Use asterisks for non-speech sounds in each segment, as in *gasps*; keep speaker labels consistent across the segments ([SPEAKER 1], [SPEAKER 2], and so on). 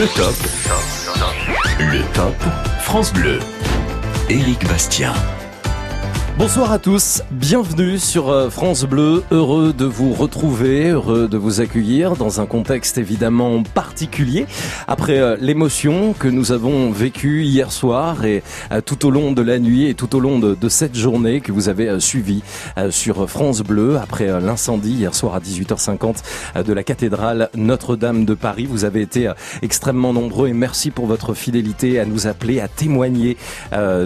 [SPEAKER 1] Le top. Le top France Bleu. Éric Bastien.
[SPEAKER 2] Bonsoir à tous, bienvenue sur euh, France Bleu, heureux de vous retrouver, heureux de vous accueillir dans un contexte évidemment particulier après euh, l'émotion que nous avons vécue hier soir et euh, tout au long de la nuit et tout au long de, cette journée que vous avez suivi sur France Bleu après l'incendie hier soir à 18h50 de la cathédrale Notre-Dame de Paris. Vous avez été extrêmement nombreux et merci pour votre fidélité à nous appeler, à témoigner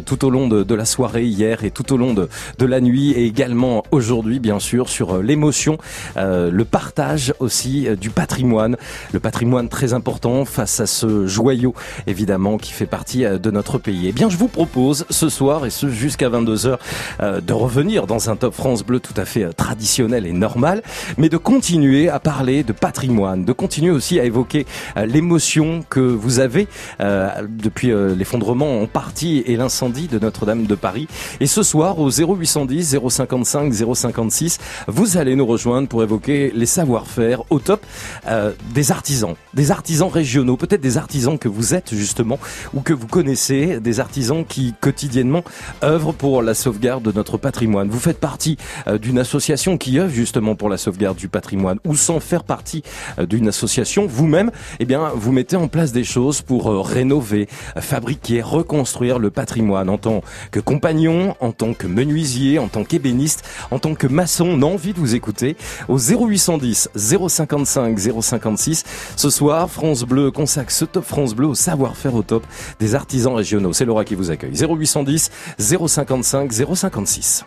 [SPEAKER 2] tout au long de la soirée hier et tout au long de de, la nuit et également aujourd'hui bien sûr sur euh, l'émotion, euh, le partage aussi euh, du patrimoine, le patrimoine très important face à ce joyau évidemment qui fait partie de notre pays. Eh bien je vous propose ce soir et ce jusqu'à 22h de revenir dans un Top France Bleu tout à fait traditionnel et normal, mais de continuer à parler de patrimoine, de continuer aussi à évoquer l'émotion que vous avez depuis l'effondrement en partie et l'incendie de Notre-Dame de Paris. Et ce soir, aux 0810 055 056. Vous allez nous rejoindre pour évoquer les savoir-faire au top euh, des artisans, des artisans régionaux, peut-être des artisans que vous êtes justement ou que vous connaissez, des artisans qui quotidiennement œuvrent pour la sauvegarde de notre patrimoine. Vous faites partie euh, d'une association qui œuvre justement pour la sauvegarde du patrimoine ou sans faire partie euh, d'une association, vous-même, eh bien, vous mettez en place des choses pour rénover, fabriquer, reconstruire le patrimoine en tant que compagnon, en tant que menuisier, en tant qu'ébéniste, en tant que maçon, on a envie de vous écouter au 0810 055 056. Ce soir, France Bleu consacre ce Top France Bleu au savoir-faire au top des artisans régionaux. C'est Laura qui vous accueille. 0810 055 056.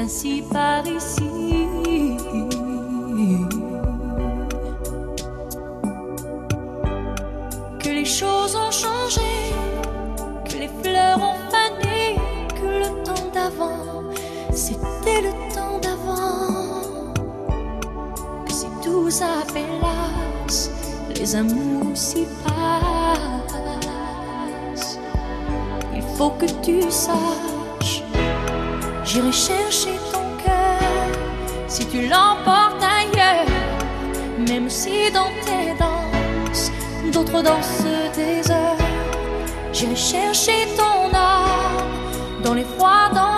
[SPEAKER 3] Ainsi par ici. Que les choses ont changé, que les fleurs ont fané, que le temps d'avant, c'était le temps d'avant. Que si tout s'appelasse, les amours s'y passent faut que tu saches. J'irai chercher ton cœur si tu l'emportes ailleurs, même si dans tes danses, d'autres dansent des heures. J'irai chercher ton âme dans les froids, dans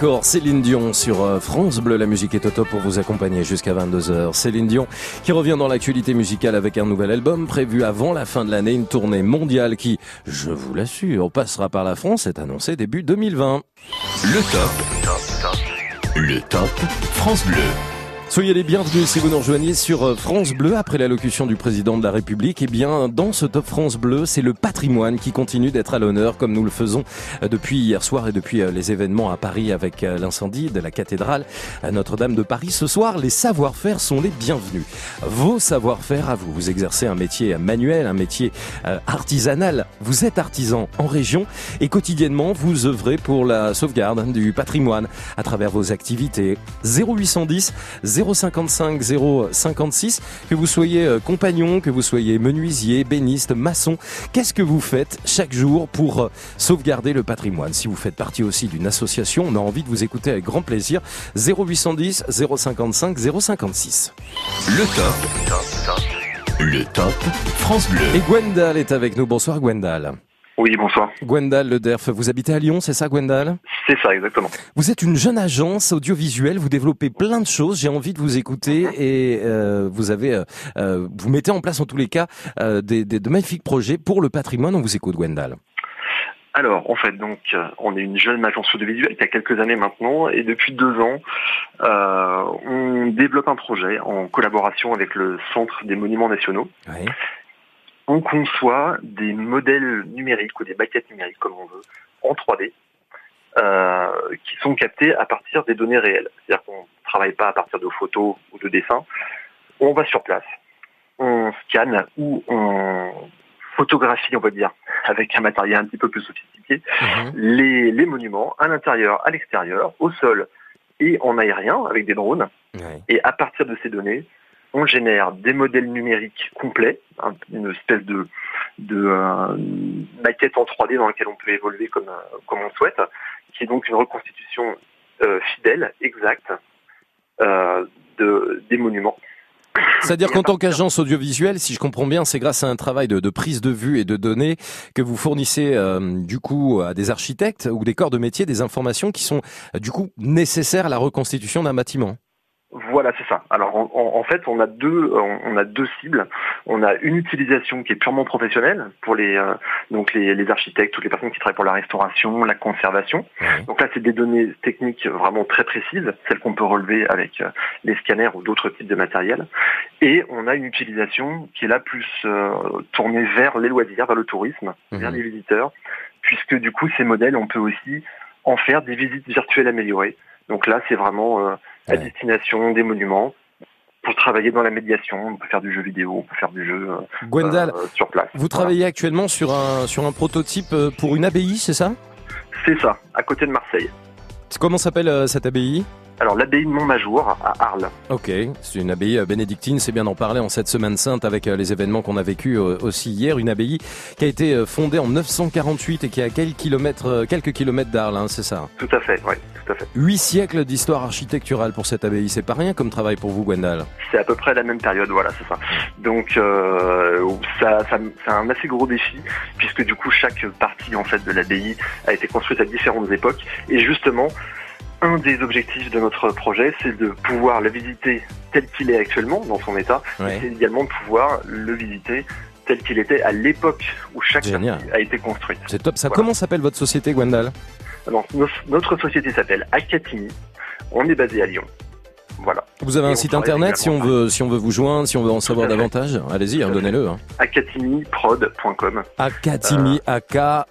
[SPEAKER 3] encore
[SPEAKER 2] Céline Dion sur euh, France Bleu. La musique est au top pour vous accompagner jusqu'à 22h. Céline Dion qui revient dans l'actualité musicale avec un nouvel album prévu avant la fin de l'année. Une tournée mondiale qui, je vous l'assure, passera par la France est annoncée début 2020.
[SPEAKER 4] Le top. Le top France Bleu.
[SPEAKER 2] Soyez les bienvenus si vous nous rejoignez sur euh, France Bleu après l'allocution du président de la République. Eh bien, dans ce top France Bleu, c'est le patrimoine qui continue d'être à l'honneur comme nous le faisons euh, depuis hier soir et depuis euh, les événements à Paris avec l'incendie de la cathédrale Notre-Dame de Paris. Ce soir, les savoir-faire sont les bienvenus. Vos savoir-faire à vous. Vous exercez un métier manuel, un métier artisanal. Vous êtes artisan en région et quotidiennement, vous œuvrez pour la sauvegarde du patrimoine à travers vos activités. 0810 055 056. Que vous soyez euh, compagnon, que vous soyez menuisier, béniste, maçon, qu'est-ce que vous faites chaque jour pour euh, sauvegarder le patrimoine? Si vous faites partie aussi d'une association, on a envie de vous écouter avec grand plaisir. 0810 055 056.
[SPEAKER 4] Le top. Le top France Bleu.
[SPEAKER 2] Et Gwendal est avec nous. Bonsoir Gwendal.
[SPEAKER 5] Oui, bonsoir.
[SPEAKER 2] Gwendal Le Derf, vous habitez à Lyon, c'est ça Gwendal?
[SPEAKER 5] C'est ça, exactement.
[SPEAKER 2] Vous êtes une jeune agence audiovisuelle, vous développez plein de choses, j'ai envie de vous écouter et euh, vous avez, euh, euh, vous mettez en place en tous les cas des, des, de magnifiques projets pour le patrimoine. On vous écoute Gwendal.
[SPEAKER 5] Alors, en fait, donc, on est une jeune agence audiovisuelle qui a quelques années maintenant, et depuis deux ans, euh, on développe un projet en collaboration avec le Centre des Monuments Nationaux,
[SPEAKER 2] Oui.
[SPEAKER 5] On conçoit des modèles numériques ou des maquettes numériques, comme on veut, en 3D, euh, qui sont captés à partir des données réelles. C'est-à-dire qu'on ne travaille pas à partir de photos ou de dessins. On va sur place, on scanne ou on photographie, on va dire, avec un matériel un petit peu plus sophistiqué,
[SPEAKER 2] Mhm.
[SPEAKER 5] les, les monuments à l'intérieur, à l'extérieur, au sol et en aérien avec des drones. Et à partir de ces données, on génère des modèles numériques complets, hein, une espèce de, de euh, maquette en 3D dans laquelle on peut évoluer comme, euh, comme on souhaite, qui est donc une reconstitution euh, fidèle, exacte euh, de, des monuments.
[SPEAKER 2] C'est-à-dire qu'en tant qu'agence audiovisuelle, si je comprends bien, c'est grâce à un travail de, de prise de vue et de données que vous fournissez euh, du coup à des architectes ou des corps de métier des informations qui sont du coup nécessaires à la reconstitution d'un bâtiment.
[SPEAKER 5] Voilà, c'est ça. Alors en, en- en fait, on a deux, on a deux cibles. On a une utilisation qui est purement professionnelle pour les euh, donc les, les architectes, toutes les personnes qui travaillent pour la restauration, la conservation. Donc là, c'est des données techniques vraiment très précises, celles qu'on peut relever avec euh, les scanners ou d'autres types de matériel. Et on a une utilisation qui est là plus euh, tournée vers les loisirs, vers le tourisme, vers
[SPEAKER 2] Mhm.
[SPEAKER 5] les visiteurs, puisque du coup, ces modèles, on peut aussi en faire des visites virtuelles améliorées. Donc là, c'est vraiment euh, à
[SPEAKER 2] Ouais.
[SPEAKER 5] destination des monuments. Pour travailler dans la médiation, on peut faire du jeu vidéo, on peut faire du jeu euh,
[SPEAKER 2] Gwendal,
[SPEAKER 5] euh, sur place.
[SPEAKER 2] vous travaillez actuellement sur un sur un prototype euh, pour une abbaye, c'est ça?
[SPEAKER 5] C'est ça, à côté de Marseille.
[SPEAKER 2] Comment s'appelle euh, cette abbaye?
[SPEAKER 5] Alors l'abbaye de Montmajour à Arles.
[SPEAKER 2] Ok, c'est une abbaye euh, bénédictine, c'est bien d'en parler en cette semaine sainte avec euh, les événements qu'on a vécu euh, aussi hier. Une abbaye qui a été fondée en 948 et qui a quelques kilomètres, quelques kilomètres d'Arles, hein, c'est ça?
[SPEAKER 5] Tout à fait, oui, tout à fait.
[SPEAKER 2] Huit siècles d'histoire architecturale pour cette abbaye, c'est pas rien comme travail pour vous, Gwendal.
[SPEAKER 5] C'est à peu près la même période, voilà, c'est ça. Donc euh, ça, ça c'est un assez gros défi puisque du coup chaque partie en fait de l'abbaye a été construite à différentes époques et justement un des objectifs de notre projet c'est de pouvoir la visiter tel qu'il est actuellement dans son état,
[SPEAKER 2] Ouais.
[SPEAKER 5] et c'est également de pouvoir le visiter tel qu'il était à l'époque où chaque
[SPEAKER 2] Génial.
[SPEAKER 5] partie a été construite.
[SPEAKER 2] C'est top. Ça,
[SPEAKER 5] Voilà.
[SPEAKER 2] comment s'appelle votre société, Gwendal?
[SPEAKER 5] Nos- notre société s'appelle Akatimi. On est basé à Lyon. Voilà.
[SPEAKER 2] Vous avez
[SPEAKER 5] Et
[SPEAKER 2] un site internet si on veut, si on veut vous joindre, si on veut en savoir davantage? Allez-y, hein, donnez-le. Hein.
[SPEAKER 5] akatimiprod.com.
[SPEAKER 2] Akatimi, A-K.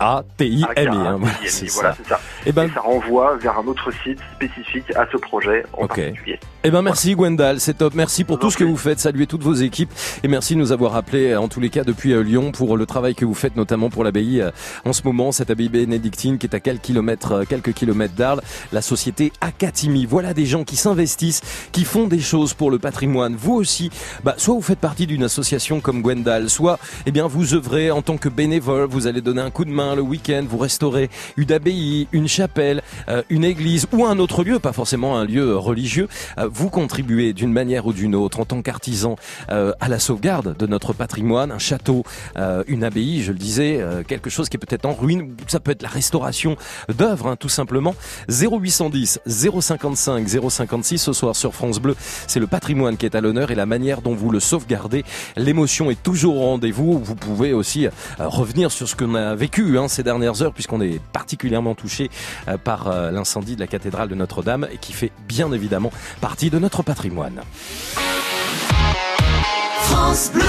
[SPEAKER 2] A-T-I-M-I. hein, voilà, c'est
[SPEAKER 5] voilà,
[SPEAKER 2] ça. Eh ben,
[SPEAKER 5] Et ça renvoie vers un autre site spécifique à ce projet en particulier.
[SPEAKER 2] Eh ben merci Gwendal, c'est top. Merci pour tout ce que vous faites. Saluez toutes vos équipes et merci de nous avoir appelés en tous les cas depuis euh, Lyon pour le travail que vous faites notamment pour l'abbaye euh, en ce moment, cette abbaye bénédictine qui est à quelques kilomètres, euh, quelques kilomètres d'Arles, la société Akatimi. Voilà des gens qui s'investissent, qui font des choses pour le patrimoine. Vous aussi, bah, soit vous faites partie d'une association comme Gwendal, soit eh bien vous œuvrez en tant que bénévole, vous allez donner un coup de main le week-end, vous restaurez une abbaye, une chapelle, euh, une église ou un autre lieu, pas forcément un lieu religieux. Vous contribuez d'une manière ou d'une autre en tant qu'artisan euh, à la sauvegarde de notre patrimoine, un château, euh, une abbaye, je le disais, euh, quelque chose qui est peut-être en ruine, ça peut être la restauration d'œuvres, hein, tout simplement. 0810 055 056 ce soir sur France Bleu, c'est le patrimoine qui est à l'honneur et la manière dont vous le sauvegardez. L'émotion est toujours au rendez-vous. Vous pouvez aussi revenir sur ce qu'on a vécu hein, ces dernières heures, puisqu'on est particulièrement touché par l'incendie de la cathédrale de Notre-Dame et qui fait bien évidemment partie de notre patrimoine.
[SPEAKER 4] France Bleu.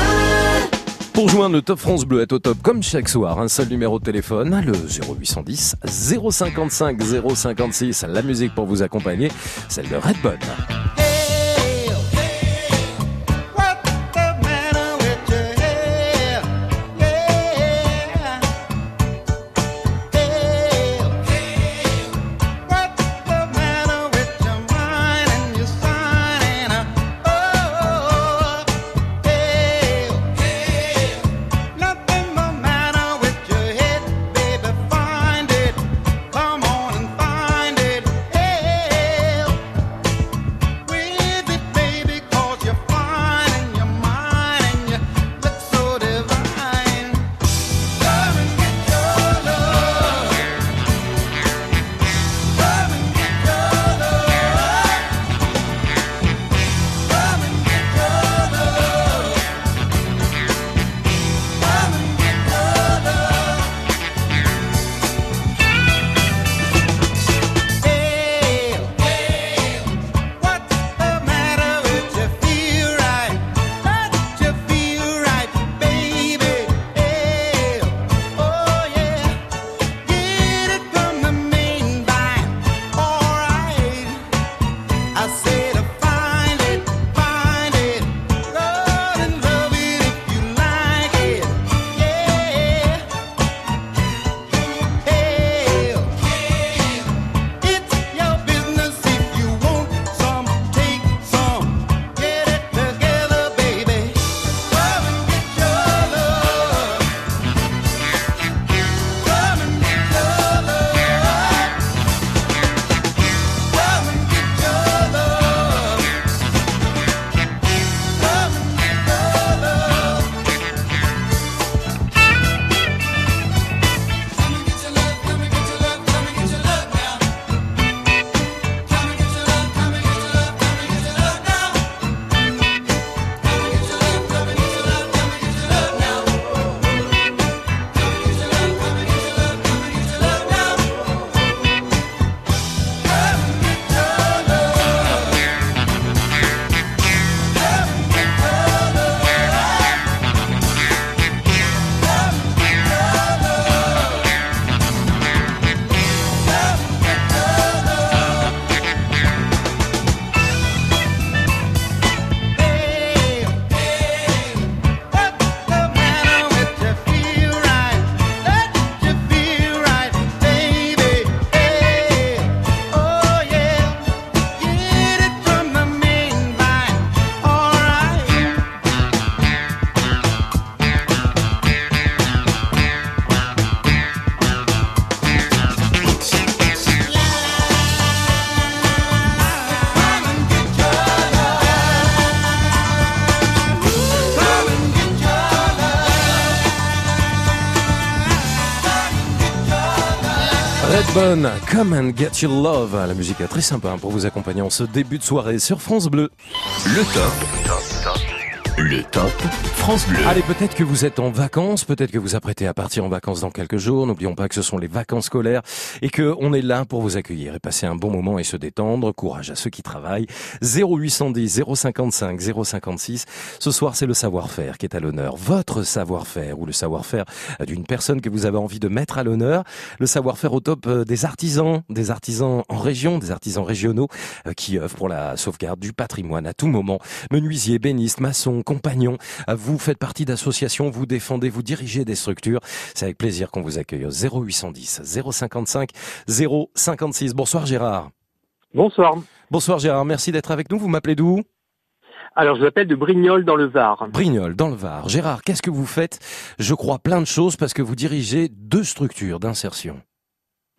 [SPEAKER 2] Pour joindre le Top France Bleu est au top comme chaque soir, un seul numéro de téléphone, le 0810 055 056. La musique pour vous accompagner, celle de Redbone. Come and Get Your Love. La musique est très sympa pour vous accompagner en ce début de soirée sur France Bleu.
[SPEAKER 4] Le top. Le top
[SPEAKER 2] Allez, peut-être que vous êtes en vacances, peut-être que vous apprêtez à partir en vacances dans quelques jours. N'oublions pas que ce sont les vacances scolaires et que on est là pour vous accueillir et passer un bon moment et se détendre. Courage à ceux qui travaillent. 0810 055 056. Ce soir, c'est le savoir-faire qui est à l'honneur. Votre savoir-faire ou le savoir-faire d'une personne que vous avez envie de mettre à l'honneur. Le savoir-faire au top euh, des artisans, des artisans en région, des artisans régionaux euh, qui œuvrent pour la sauvegarde du patrimoine à tout moment. Menuisiers, bénistes, maçons, compagnons. Vous faites partie d'associations, vous défendez, vous dirigez des structures. C'est avec plaisir qu'on vous accueille au 0810 055 056. Bonsoir Gérard.
[SPEAKER 6] Bonsoir.
[SPEAKER 2] Bonsoir Gérard, merci d'être avec nous. Vous m'appelez d'où?
[SPEAKER 6] Alors, je m'appelle de Brignoles dans le Var.
[SPEAKER 2] Brignoles, dans le Var. Gérard, qu'est-ce que vous faites? Je crois plein de choses parce que vous dirigez deux structures d'insertion.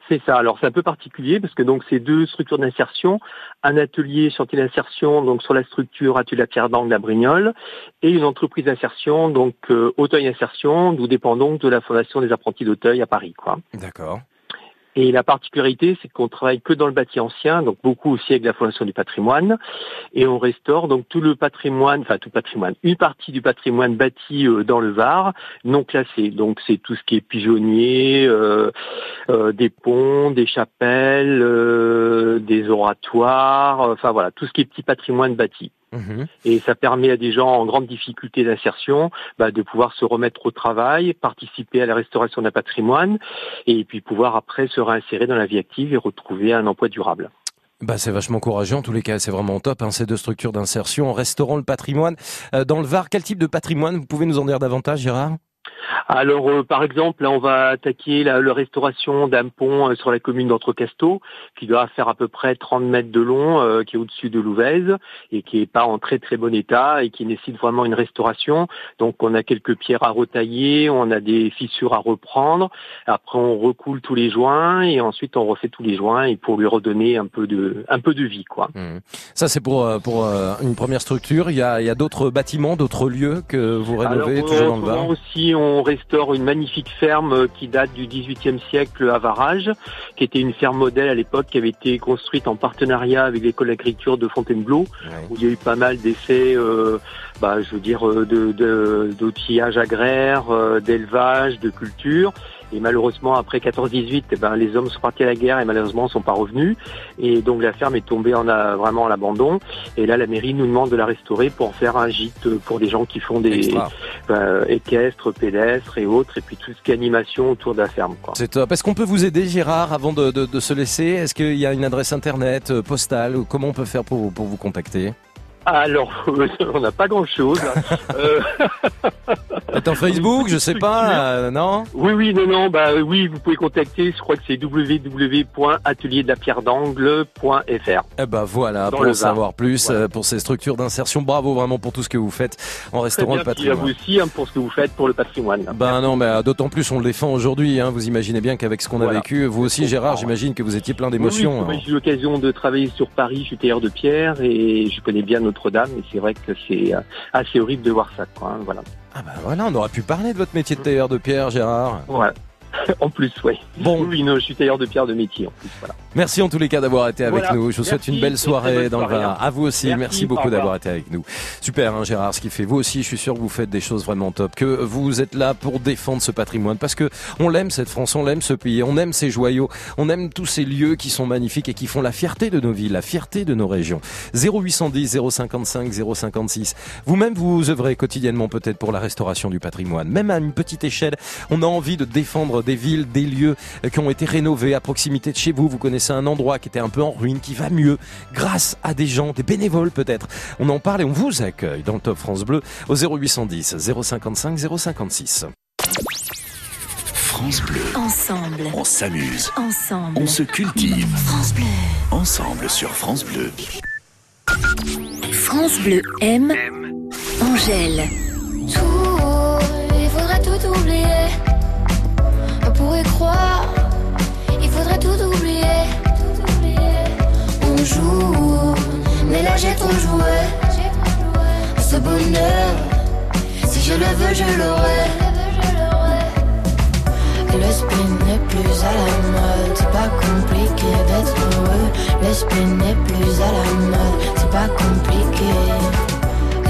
[SPEAKER 6] C'est ça. Alors c'est un peu particulier parce que donc c'est deux structures d'insertion, un atelier chantier d'insertion donc sur la structure atelier la pierre d'angle à Brignoles et une entreprise d'insertion donc euh, Auteuil Insertion, nous dépendons de la fondation des apprentis d'Auteuil à Paris quoi.
[SPEAKER 2] D'accord.
[SPEAKER 6] Et la particularité, c'est qu'on travaille que dans le bâti ancien, donc beaucoup aussi avec la Fondation du patrimoine, et on restaure donc tout le patrimoine, enfin tout patrimoine, une partie du patrimoine bâti euh, dans le Var, non classé. Donc c'est tout ce qui est pigeonnier, euh, euh, des ponts, des chapelles, des oratoires, enfin voilà, tout ce qui est petit patrimoine bâti.
[SPEAKER 2] Mhm.
[SPEAKER 6] Et ça permet à des gens en grande difficulté d'insertion bah, de pouvoir se remettre au travail, participer à la restauration d'un patrimoine et puis pouvoir après se réinsérer dans la vie active et retrouver un emploi durable.
[SPEAKER 2] Bah, c'est vachement courageux en tous les cas, c'est vraiment top hein, ces deux structures d'insertion en restaurant le patrimoine. Euh, dans le Var, quel type de patrimoine Vous pouvez nous en dire davantage Gérard?
[SPEAKER 6] Alors, euh, par exemple, là, on va attaquer la, la restauration d'un pont euh, sur la commune d'Entrecasteaux, qui doit faire à peu près 30 mètres de long, euh, qui est au-dessus de Louvèze, et qui est pas en très très bon état, et qui nécessite vraiment une restauration. Donc, on a quelques pierres à retailler, on a des fissures à reprendre. Après, on recoule tous les joints, et ensuite, on refait tous les joints, et pour lui redonner un peu de, un peu de vie, quoi.
[SPEAKER 2] Mhm. Ça c'est pour, euh, pour euh, une première structure. Il y a, il y a d'autres bâtiments, d'autres lieux que vous rénovez
[SPEAKER 6] Alors,
[SPEAKER 2] toujours dans le Var?
[SPEAKER 6] On restaure une magnifique ferme euh, qui date du XVIIIe siècle à Varage, qui était une ferme modèle à l'époque, qui avait été construite en partenariat avec l'école d'agriculture de Fontainebleau, où il y a eu pas mal d'essais, euh, bah, je veux dire, euh, de, de- d'outillage agraire, d'élevage, de culture. Et malheureusement, après 14-18, eh ben, les hommes sont partis à la guerre et malheureusement ne sont pas revenus. Et donc la ferme est tombée en a, vraiment à l'abandon. Et là, la mairie nous demande de la restaurer pour en faire un gîte pour des gens qui font des euh, équestres, pédestres et autres, et puis tout ce qui est animation autour de la ferme.
[SPEAKER 2] C'est top. Est-ce qu'on peut vous aider Gérard avant de, de- de se laisser? Est-ce qu'il y a une adresse internet, euh, postale ou Comment on peut faire pour, pour vous contacter?
[SPEAKER 6] Alors, *laughs* on n'a pas grand-chose. *laughs* Euh,
[SPEAKER 2] Attends, Facebook, je sais pas, euh, non
[SPEAKER 6] oui, oui, non, non, bah oui, vous pouvez contacter. Je crois que c'est www.atelierdelapierre-d'angle.fr.
[SPEAKER 2] Eh ben voilà,
[SPEAKER 6] Dans
[SPEAKER 2] pour en savoir plus,
[SPEAKER 6] Voilà.
[SPEAKER 2] euh, pour ces structures d'insertion, bravo vraiment pour tout ce que vous faites en restaurant le
[SPEAKER 6] puis à vous
[SPEAKER 2] patrimoine.
[SPEAKER 6] aussi hein, pour ce que vous faites pour le patrimoine.
[SPEAKER 2] Ben non, mais euh, d'autant plus on le défend aujourd'hui. Hein. Vous imaginez bien qu'avec ce qu'on a vécu, vous aussi Gérard, j'imagine que vous étiez plein
[SPEAKER 6] Oui, oui,
[SPEAKER 2] d'émotions.
[SPEAKER 6] moi,
[SPEAKER 2] hein.
[SPEAKER 6] j'ai eu l'occasion de travailler sur Paris, je suis tailleur de pierre et je connais bien Notre-Dame et c'est vrai que c'est euh, assez horrible de voir ça. Quoi, hein, voilà.
[SPEAKER 2] Ah ben voilà, on aurait pu parler de votre métier de tailleur de pierre, Gérard.
[SPEAKER 6] voilà. *laughs* en plus, oui.
[SPEAKER 2] Bon,
[SPEAKER 6] Oui, non, je suis tailleur de pierre de métier en plus. Voilà.
[SPEAKER 2] merci en tous les cas d'avoir été avec
[SPEAKER 6] Voilà.
[SPEAKER 2] nous. Je vous souhaite une belle soirée
[SPEAKER 6] bonne
[SPEAKER 2] dans le Var.
[SPEAKER 6] hein.
[SPEAKER 2] À vous aussi, merci,
[SPEAKER 6] Merci,
[SPEAKER 2] beaucoup d'avoir été avec nous. Super, hein, Gérard, ce qui fait. Vous aussi, je suis sûr que vous faites des choses vraiment top, que vous êtes là pour défendre ce patrimoine, parce que on l'aime cette France, on l'aime ce pays, on aime ces joyaux, on aime tous ces lieux qui sont magnifiques et qui font la fierté de nos villes, la fierté de nos régions. 0810 055 056. Vous-même, vous œuvrez quotidiennement peut-être pour la restauration du patrimoine, même à une petite échelle. On a envie de défendre des villes, des lieux euh, qui ont été rénovés à proximité de chez vous. Vous connaissez un endroit qui était un peu en ruine, qui va mieux, grâce à des gens, des bénévoles peut-être. On en parle et on vous accueille dans le Top France Bleu au 0810 055 056.
[SPEAKER 4] France Bleu,
[SPEAKER 7] Ensemble,
[SPEAKER 4] on s'amuse,
[SPEAKER 7] ensemble.
[SPEAKER 4] on se cultive.
[SPEAKER 7] France Bleu.
[SPEAKER 4] Ensemble sur France Bleu.
[SPEAKER 7] France Bleu aime Angèle.
[SPEAKER 8] Tout, il faudrait tout oublier. Pourrait croire, il faudrait. Tout oublier. On joue, mais là j'ai ton jouet. Ce bonheur, si je le veux, je l'aurai. Le spin n'est plus à la mode, c'est pas compliqué d'être heureux. Le spin n'est plus à la mode, c'est pas compliqué.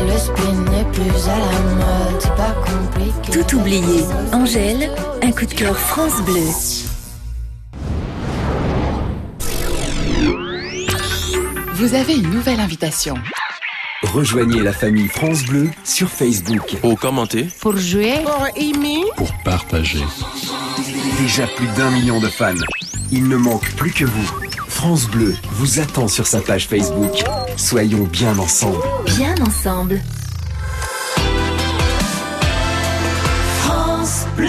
[SPEAKER 8] Le spin n'est plus à la mode, c'est pas compliqué.
[SPEAKER 7] Tout oublié. Angèle, un coup de cœur France Bleu.
[SPEAKER 9] Vous avez une nouvelle invitation.
[SPEAKER 4] Rejoignez la famille France Bleu sur Facebook.
[SPEAKER 10] Pour commenter,
[SPEAKER 9] Pour jouer,
[SPEAKER 10] pour partager.
[SPEAKER 4] Déjà plus d'un million de fans. Il ne manque plus que vous. France Bleu vous attend sur sa page Facebook. Soyons bien ensemble.
[SPEAKER 7] Bien ensemble.
[SPEAKER 8] France Bleu.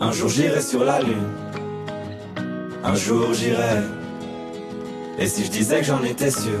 [SPEAKER 11] Un jour j'irai sur la lune. Un jour j'irai. Et si je disais que j'en étais sûr,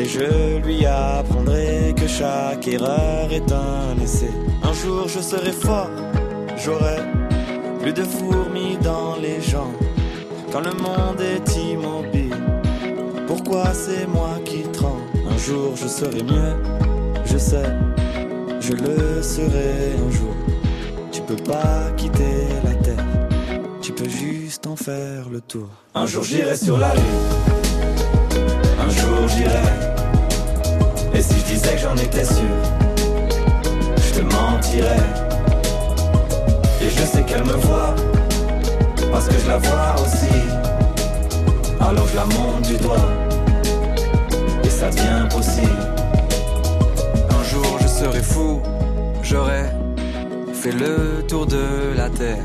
[SPEAKER 11] Et je lui apprendrai que chaque erreur est un essai. Un jour je serai fort, j'aurai plus de fourmis dans les jambes. Quand le monde est immobile, pourquoi c'est moi qui tremble? Un jour je serai mieux, je sais, je le serai un jour. Tu peux pas quitter la terre, tu peux juste en faire le tour. Un jour j'irai sur la lune, un jour j'irai. Et si je disais que j'en étais sûr, je te mentirais. Et je sais qu'elle me voit, parce que je la vois aussi. Alors je la monte du doigt, et ça devient possible.
[SPEAKER 12] Un jour je serai fou, j'aurai fait le tour de la terre.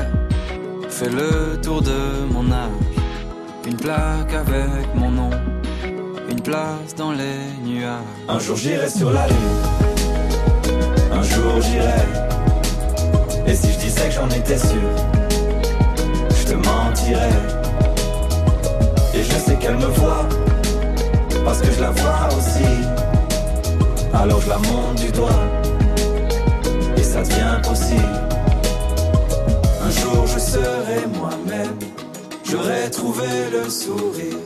[SPEAKER 12] fait le tour de mon âge. Une plaque avec mon nom, une place dans les nuages.
[SPEAKER 11] Un jour j'irai sur la lune, un jour j'irai. Et si je disais que j'en étais sûr, je te mentirais. Et je sais qu'elle me voit, parce que je la vois aussi. Alors je la monte du doigt, et ça devient possible. Jour je serai moi-même, j'aurai trouvé le sourire,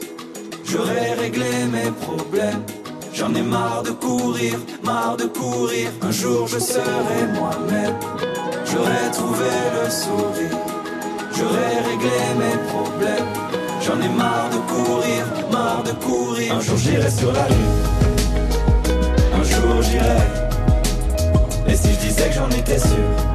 [SPEAKER 11] j'aurai réglé mes problèmes. J'en ai marre de courir, marre de courir. Un jour je serai moi-même. J'aurai trouvé le sourire. J'aurai réglé mes problèmes. J'en ai marre de courir, marre de courir. Un jour j'irai sur la lune. Un jour j'irai. Et si je disais que j'en étais sûr,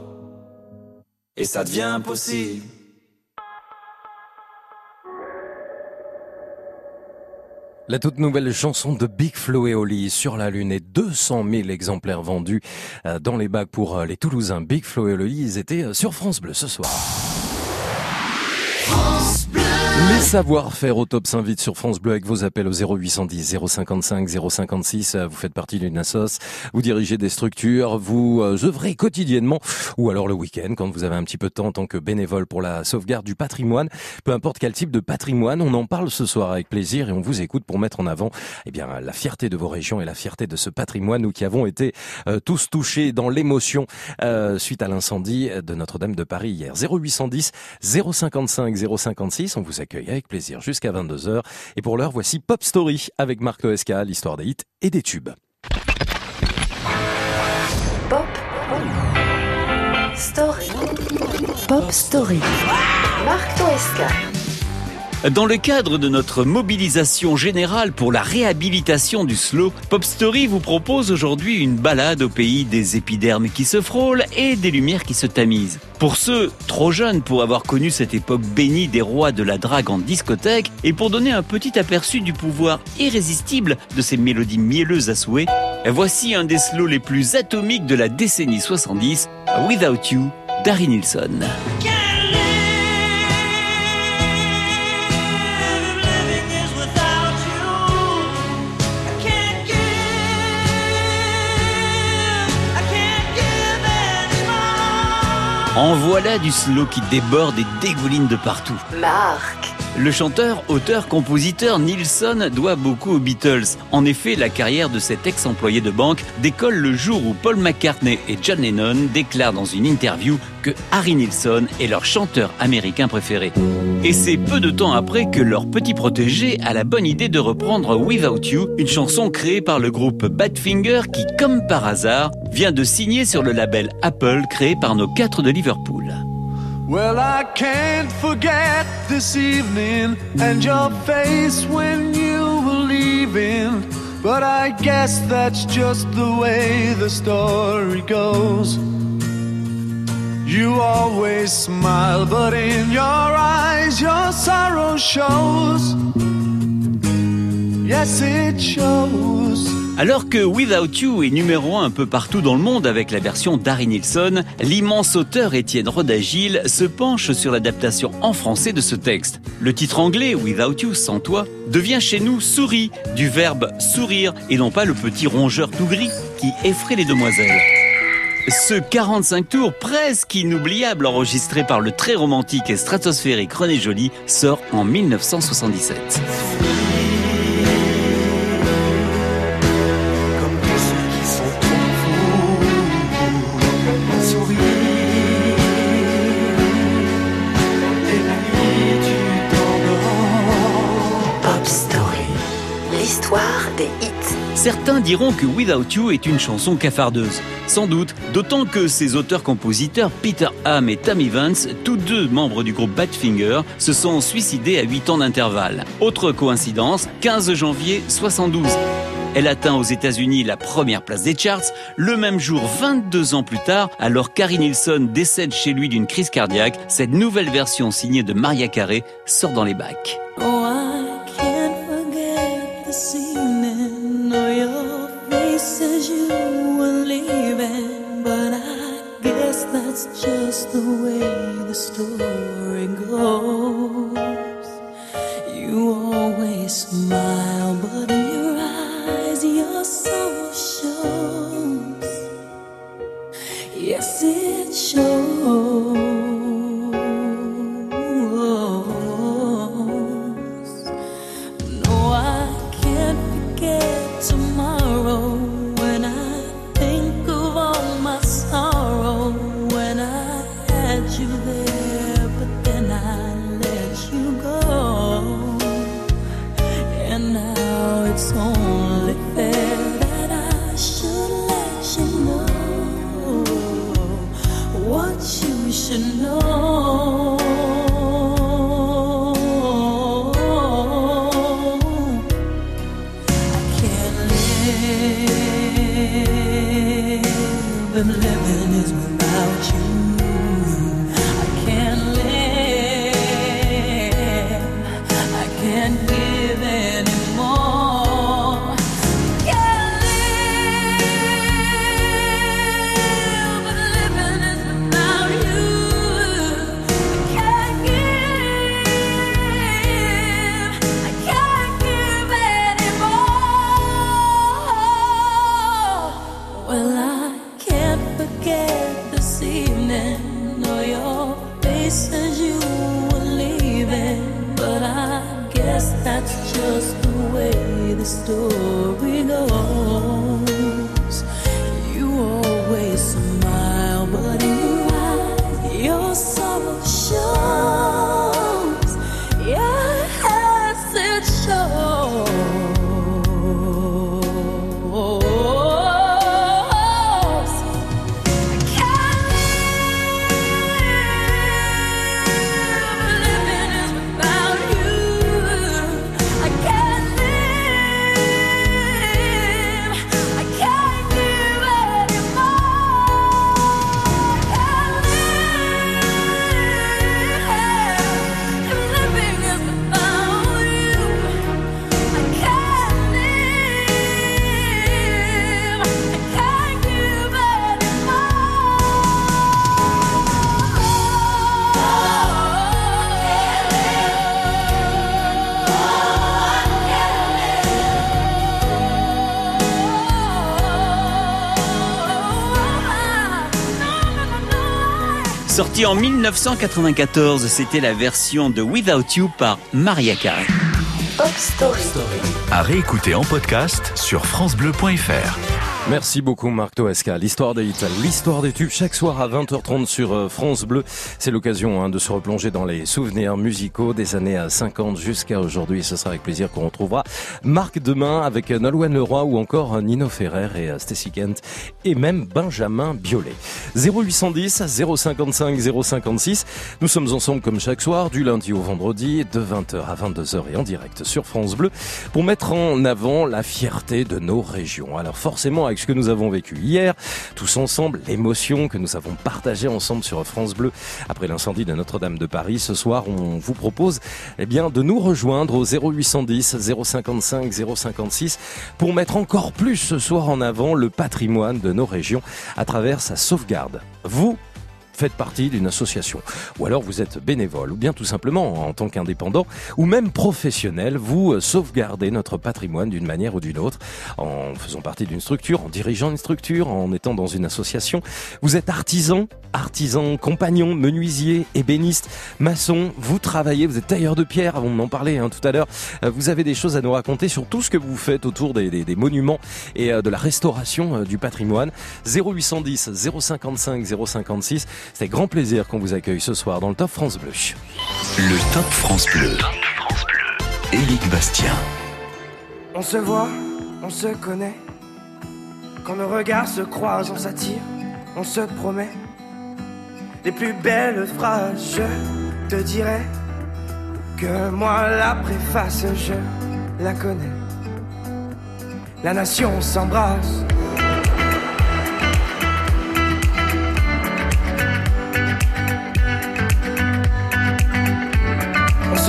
[SPEAKER 11] et ça devient possible.
[SPEAKER 2] La toute nouvelle chanson de Big Flo et Oli sur la Lune et 200 000 exemplaires vendus euh, dans les bacs pour euh, les Toulousains. Big Flo et Oli, étaient euh, sur France Bleu ce soir. Les savoir-faire au top s'invitent sur France Bleu avec vos appels au 0810 055 056. Vous faites partie d'une assoce, vous dirigez des structures, vous euh, œuvrez quotidiennement ou alors le week-end quand vous avez un petit peu de temps en tant que bénévole pour la sauvegarde du patrimoine. Peu importe quel type de patrimoine, on en parle ce soir avec plaisir et on vous écoute pour mettre en avant eh bien, la fierté de vos régions et la fierté de ce patrimoine, nous qui avons été euh, tous touchés dans l'émotion euh, suite à l'incendie de Notre-Dame de Paris hier. 0810 055 056, on vous accueille avec plaisir jusqu'à 22h. Et pour l'heure, voici Pop Story avec Marc OSK, l'histoire des hits et des tubes.
[SPEAKER 7] Pop Story. Pop Story. Marc.
[SPEAKER 13] Dans le cadre de notre mobilisation générale pour la réhabilitation du slow, Pop Story vous propose aujourd'hui une balade au pays des épidermes qui se frôlent et des lumières qui se tamisent. Pour ceux trop jeunes pour avoir connu cette époque bénie des rois de la drague en discothèque et pour donner un petit aperçu du pouvoir irrésistible de ces mélodies mielleuses à souhait, voici un des slows les plus atomiques de la décennie 70, Without You, Darry Nilsson. En voilà du slow qui déborde et dégouline de partout.
[SPEAKER 7] Marc.
[SPEAKER 13] Le chanteur, auteur, compositeur Nilsson doit beaucoup aux Beatles. En effet, la carrière de cet ex-employé de banque décolle le jour où Paul McCartney et John Lennon déclarent dans une interview que Harry Nilsson est leur chanteur américain préféré. Et c'est peu de temps après que leur petit protégé a la bonne idée de reprendre Without You, une chanson créée par le groupe Badfinger qui, comme par hasard, vient de signer sur le label Apple créé par nos quatre de Liverpool.
[SPEAKER 14] Well, I can't forget this evening and your face when you were leaving. But I guess that's just the way the story goes. You always smile, but in your eyes, your sorrow shows.
[SPEAKER 13] Alors que Without You est numéro un un peu partout dans le monde avec la version d'Harry Nilsson, l'immense auteur Étienne Rodagil se penche sur l'adaptation en français de ce texte. Le titre anglais Without You, sans toi, devient chez nous souris, du verbe sourire et non pas le petit rongeur tout gris qui effraie les demoiselles. Ce 45 tours presque inoubliable enregistré par le très romantique et stratosphérique René Joly sort en 1977. Certains diront que Without You est une chanson cafardeuse. Sans doute, d'autant que ses auteurs-compositeurs Peter Ham et Tammy Vance, tous deux membres du groupe Badfinger, se sont suicidés à 8 ans d'intervalle. Autre coïncidence, 15 janvier 72. Elle atteint aux États-Unis la première place des charts, le même jour 22 ans plus tard, alors Carrie Nilsson décède chez lui d'une crise cardiaque, cette nouvelle version signée de Maria Carey sort dans les bacs. Sorti en 1994, c'était la version de Without You par Maria Carey.
[SPEAKER 7] Pop Story.
[SPEAKER 15] À réécouter en podcast sur FranceBleu.fr.
[SPEAKER 2] Merci beaucoup Marc Toesca. L'histoire des l'histoire des tubes chaque soir à 20h30 sur euh, France Bleu. C'est l'occasion hein, de se replonger dans les souvenirs musicaux des années 50 jusqu'à aujourd'hui. Ce sera avec plaisir qu'on retrouvera Marc demain avec Nolwenn Leroy ou encore euh, Nino Ferrer et euh, Stacy Kent et même Benjamin Biolay. 0810 055 056. Nous sommes ensemble comme chaque soir du lundi au vendredi de 20h à 22h et en direct sur France Bleu pour mettre en avant la fierté de nos régions. Alors forcément avec ce que nous avons vécu hier, tous ensemble, l'émotion que nous avons partagée ensemble sur France Bleu après l'incendie de Notre-Dame de Paris. Ce soir, on vous propose eh de nous rejoindre au 0810 055 056 pour mettre encore plus ce soir en avant le patrimoine de nos régions à travers sa sauvegarde. Vous, faites partie d'une association, ou alors vous êtes bénévole, ou bien tout simplement en tant qu'indépendant, ou même professionnel, vous sauvegardez notre patrimoine d'une manière ou d'une autre, en faisant partie d'une structure, en dirigeant une structure, en étant dans une association. Vous êtes artisan, artisan, compagnon, menuisier, ébéniste, maçon, vous travaillez, vous êtes tailleur de pierre, on en parlait hein, tout à l'heure, Euh, vous avez des choses à nous raconter sur tout ce que vous faites autour des, des- des monuments et euh, de la restauration euh, du patrimoine. 0810 055 056, c'est grand plaisir qu'on vous accueille ce soir dans le Top France Bleu.
[SPEAKER 15] Le Top France Bleu. Éric Bastien.
[SPEAKER 16] On se voit, on se connaît. Quand nos regards se croisent, on s'attire, on se promet. Les plus belles phrases, je te dirai que moi la préface, je la connais. La nation s'embrasse.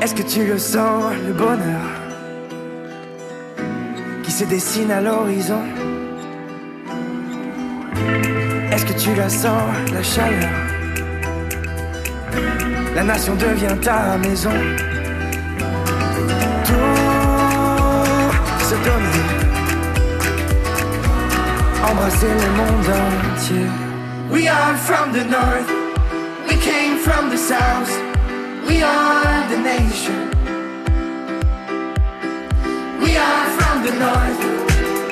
[SPEAKER 16] Est-ce que tu le sens, le bonheur qui se dessine à l'horizon? Est-ce que tu la sens, la chaleur? La nation devient ta maison. Tout se donner, embrasser le monde entier. We are from the north, we came from the south, we are the nation. We are from the north,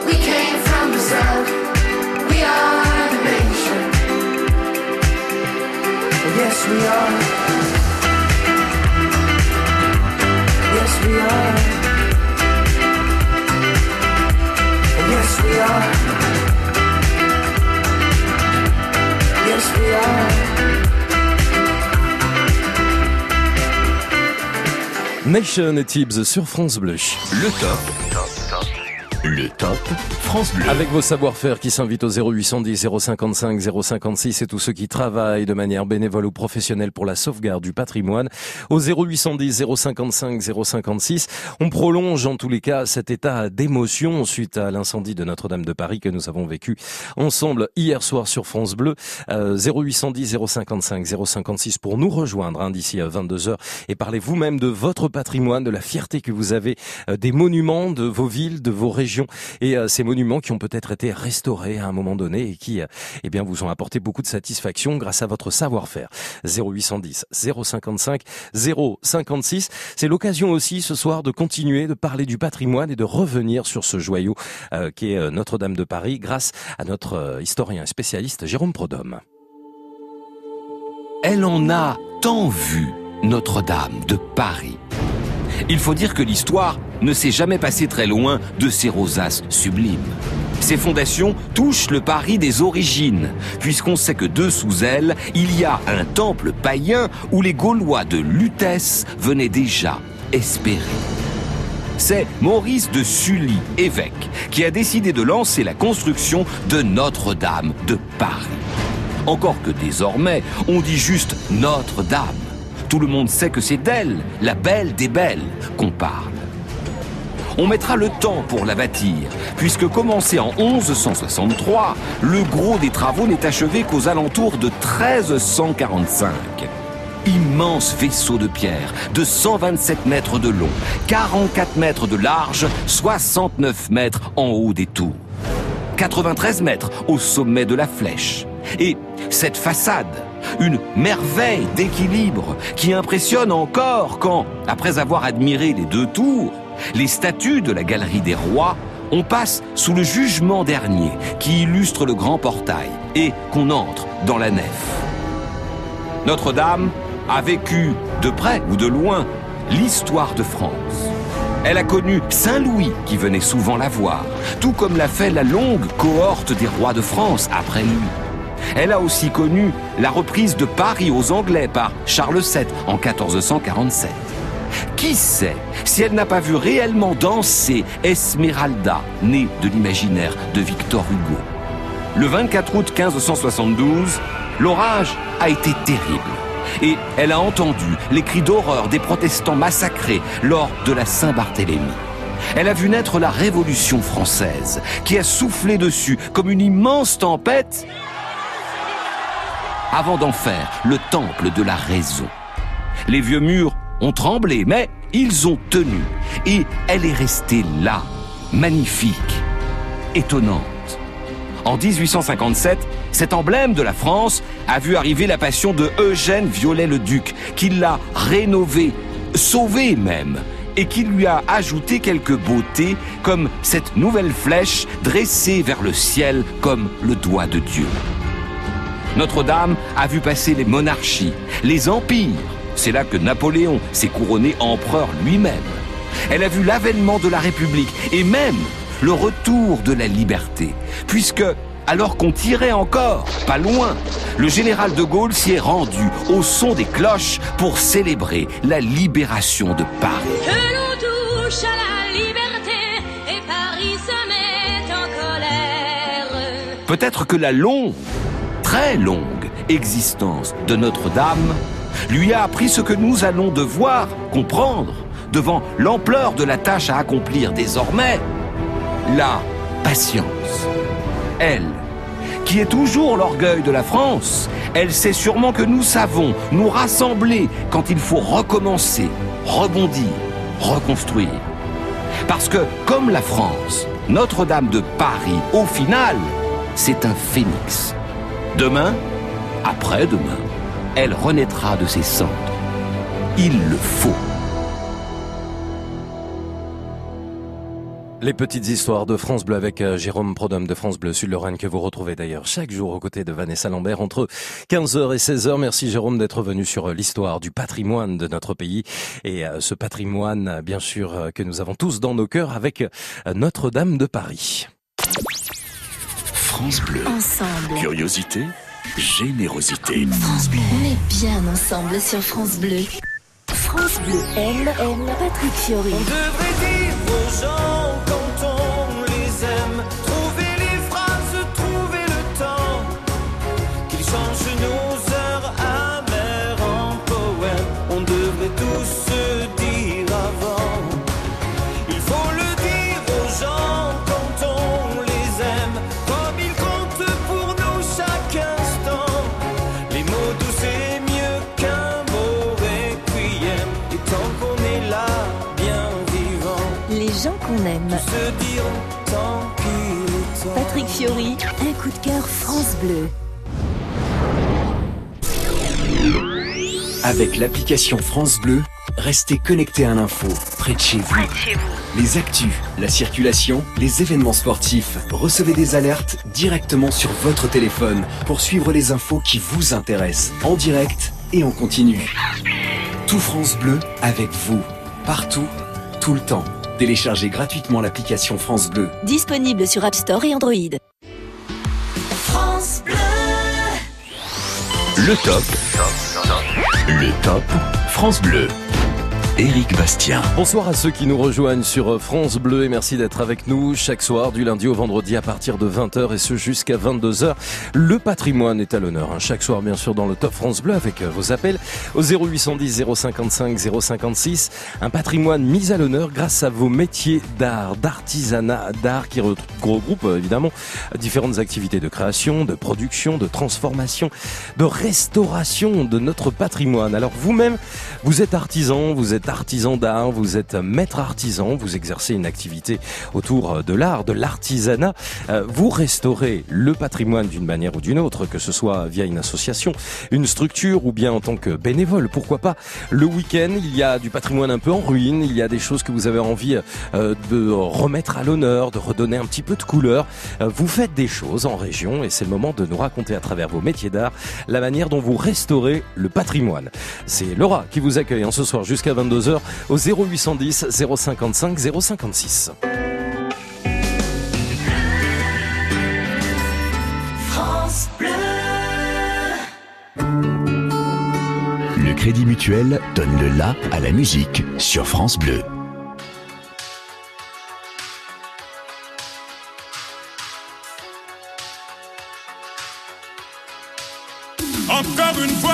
[SPEAKER 16] we came from the south, we are the nation. Yes, we are. Yes, we are. Yes, we are.
[SPEAKER 2] Nation et Tibbs sur France Bleu.
[SPEAKER 15] Le top. Le top France Bleu.
[SPEAKER 2] Avec vos savoir-faire qui s'invitent au 0810 055 056 et tous ceux qui travaillent de manière bénévole ou professionnelle pour la sauvegarde du patrimoine au 0810 055 056. On prolonge en tous les cas cet état d'émotion suite à l'incendie de Notre-Dame de Paris que nous avons vécu ensemble hier soir sur France Bleu. Euh, 0810 055 056 pour nous rejoindre hein, d'ici à 22h et parler vous-même de votre patrimoine, de la fierté que vous avez euh, des monuments de vos villes, de vos régions et euh, ces monuments qui ont peut-être été restaurés à un moment donné et qui euh, eh vous ont apporté beaucoup de satisfaction grâce à votre savoir-faire. 0810 055 056. C'est l'occasion aussi ce soir de continuer de parler du patrimoine et de revenir sur ce joyau euh, qui est Notre-Dame de Paris grâce à notre historien spécialiste Jérôme Prodhomme.
[SPEAKER 17] Elle en a tant vu, Notre-Dame de Paris. Il faut dire que l'histoire ne s'est jamais passée très loin de ces rosaces sublimes. Ces fondations touchent le Paris des origines, puisqu'on sait que dessous elles, il y a un temple païen où les Gaulois de Lutèce venaient déjà espérer. C'est Maurice de Sully, évêque, qui a décidé de lancer la construction de Notre-Dame de Paris. Encore que désormais, on dit juste Notre-Dame. Tout le monde sait que c'est d'elle, la belle des belles, qu'on parle. On mettra le temps pour la bâtir, puisque commencé en 1163, le gros des travaux n'est achevé qu'aux alentours de 1345. Immense vaisseau de pierre de 127 mètres de long, 44 mètres de large, 69 mètres en haut des tours, 93 mètres au sommet de la flèche. Et cette façade, une merveille d'équilibre qui impressionne encore quand, après avoir admiré les deux tours, les statues de la galerie des rois, on passe sous le jugement dernier qui illustre le grand portail et qu'on entre dans la nef. Notre-Dame a vécu de près ou de loin l'histoire de France. Elle a connu Saint-Louis qui venait souvent la voir, tout comme l'a fait la longue cohorte des rois de France après lui. Elle a aussi connu la reprise de Paris aux Anglais par Charles VII en 1447. Qui sait si elle n'a pas vu réellement danser Esmeralda, née de l'imaginaire de Victor Hugo? Le 24 août 1572, l'orage a été terrible et elle a entendu les cris d'horreur des protestants massacrés lors de la Saint-Barthélemy. Elle a vu naître la Révolution française qui a soufflé dessus comme une immense tempête avant d'en faire le temple de la raison. Les vieux murs ont tremblé, mais ils ont tenu. Et elle est restée là, magnifique, étonnante. En 1857, cet emblème de la France a vu arriver la passion de Eugène Viollet-le-Duc, qui l'a rénové, sauvé même, et qui lui a ajouté quelques beautés, comme cette nouvelle flèche dressée vers le ciel comme le doigt de Dieu. Notre-Dame a vu passer les monarchies, les empires. C'est là que Napoléon s'est couronné empereur lui-même. Elle a vu l'avènement de la République et même le retour de la liberté, puisque alors qu'on tirait encore, pas loin, le général de Gaulle s'y est rendu au son des cloches pour célébrer la libération de Paris.
[SPEAKER 8] Que l'on touche à la liberté et Paris se met en colère.
[SPEAKER 17] Peut-être que la longue, très longue existence de Notre-Dame lui a appris ce que nous allons devoir comprendre devant l'ampleur de la tâche à accomplir désormais, la patience. Elle, qui est toujours l'orgueil de la France, elle sait sûrement que nous savons nous rassembler quand il faut recommencer, rebondir, reconstruire. Parce que, comme la France, Notre-Dame de Paris, au final, c'est un phénix. Demain, après-demain, elle renaîtra de ses cendres. Il le faut.
[SPEAKER 2] Les petites histoires de France Bleu avec euh, Jérôme Prodhomme de France Bleu Sud-Lorraine que vous retrouvez d'ailleurs chaque jour aux côtés de Vanessa Lambert entre 15h et 16h. Merci Jérôme d'être venu sur euh, l'histoire du patrimoine de notre pays et euh, ce patrimoine bien sûr que nous avons tous dans nos cœurs avec Notre-Dame de Paris.
[SPEAKER 15] France Bleu.
[SPEAKER 7] Ensemble.
[SPEAKER 15] Curiosité, générosité.
[SPEAKER 7] France Bleu. On est bien ensemble sur France Bleu. France Bleu aime, aime Patrick Fiori.
[SPEAKER 11] On devrait dire
[SPEAKER 7] Fiori, un coup de cœur France Bleu.
[SPEAKER 4] Avec l'application France Bleu, restez connecté à l'info, près de chez vous. Les actus, la circulation, les événements sportifs. Recevez des alertes directement sur votre téléphone pour suivre les infos qui vous intéressent, en direct et en continu. Tout France Bleu avec vous, partout, tout le temps. Téléchargez gratuitement l'application France Bleu.
[SPEAKER 7] Disponible sur App Store et Android.
[SPEAKER 3] France Bleu.
[SPEAKER 15] Le top. Le top France Bleu. Éric Bastien.
[SPEAKER 2] Bonsoir à ceux qui nous rejoignent sur France Bleu et merci d'être avec nous chaque soir du lundi au vendredi à partir de 20h et ce jusqu'à 22h. Le patrimoine est à l'honneur. hein. Chaque soir bien sûr dans le Top France Bleu avec euh, vos appels au 0810 055 056. Un patrimoine mis à l'honneur grâce à vos métiers d'art, d'artisanat, d'art qui re- regroupent euh, évidemment différentes activités de création, de production, de transformation, de restauration de notre patrimoine. Alors vous-même, vous êtes artisan, vous êtes artisan d'art, vous êtes maître artisan, vous exercez une activité autour de l'art, de l'artisanat, Euh, vous restaurez le patrimoine d'une manière ou d'une autre, que ce soit via une association, une structure ou bien en tant que bénévole, pourquoi pas. Le week-end, il y a du patrimoine un peu en ruine, il y a des choses que vous avez envie euh, de remettre à l'honneur, de redonner un petit peu de couleur. Euh, Vous faites des choses en région et c'est le moment de nous raconter à travers vos métiers d'art la manière dont vous restaurez le patrimoine. C'est Laura qui vous accueille en ce soir jusqu'à 22h au 0810 055 056.
[SPEAKER 3] France Bleu.
[SPEAKER 15] Le Crédit Mutuel donne le la à la musique sur France Bleu.
[SPEAKER 18] Encore une fois,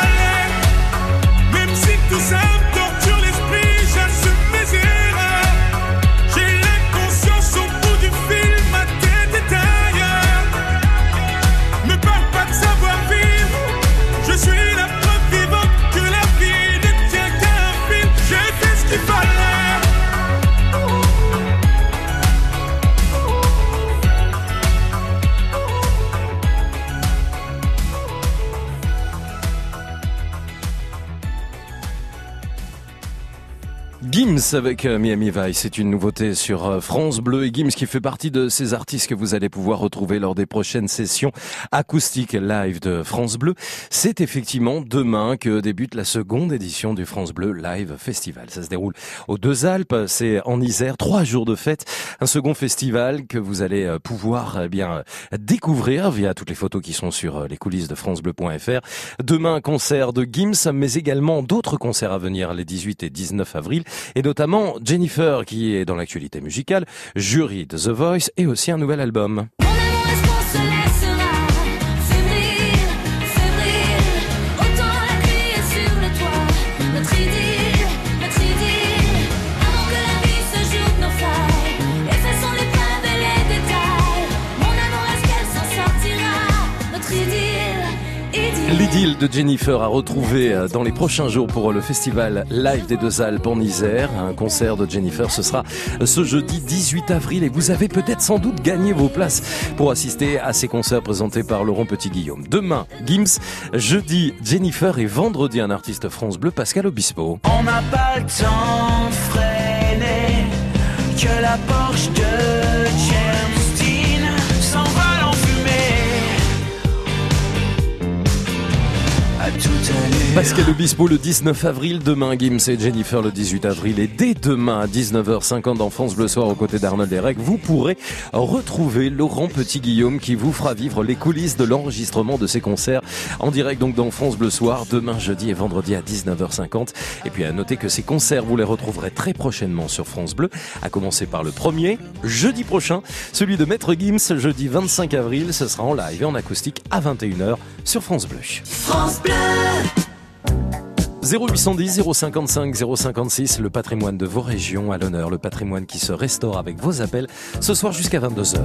[SPEAKER 18] fait ce qu'il fallait. Même si tout ça
[SPEAKER 2] Avec euh, Miami Vice, c'est une nouveauté sur euh, France Bleu et Gims qui fait partie de ces artistes que vous allez pouvoir retrouver lors des prochaines sessions acoustiques live de France Bleu. C'est effectivement demain que débute la seconde édition du France Bleu Live Festival. Ça se déroule aux Deux Alpes, c'est en Isère, trois jours de fête, un second festival que vous allez euh, pouvoir eh bien découvrir via toutes les photos qui sont sur les coulisses de francebleu.fr. Demain, concert de Gims, mais également d'autres concerts à venir les 18 et 19 avril et notamment Jennifer qui est dans l'actualité musicale, jury de The Voice et aussi un nouvel album. L'idylle de Jennifer à retrouver euh, dans les prochains jours pour le festival Live des Deux Alpes en Isère. Un concert de Jennifer, ce sera ce jeudi 18 avril et vous avez peut-être sans doute gagné vos places pour assister à ces concerts présentés par Laurent Petit-Guillaume. Demain, Gims, jeudi, Jennifer et vendredi, un artiste France Bleu, Pascal Obispo.
[SPEAKER 19] On n'a pas le temps que la Porsche de
[SPEAKER 2] Pascal Obispo le 19 avril, demain Gims et Jennifer le 18 avril et dès demain à 19h50 dans France Bleu Soir aux côtés d'Arnold Derek, vous pourrez retrouver Laurent Petit-Guillaume qui vous fera vivre les coulisses de l'enregistrement de ces concerts en direct donc dans France Bleu Soir demain jeudi et vendredi à 19h50 et puis à noter que ces concerts vous les retrouverez très prochainement sur France Bleu à commencer par le premier jeudi prochain celui de Maître Gims jeudi 25 avril. Ce sera en live et en acoustique à 21h sur France Bleu.
[SPEAKER 19] France Bleu
[SPEAKER 2] 0810 055 056, le patrimoine de vos régions à l'honneur, le patrimoine qui se restaure avec vos appels ce soir jusqu'à 22h.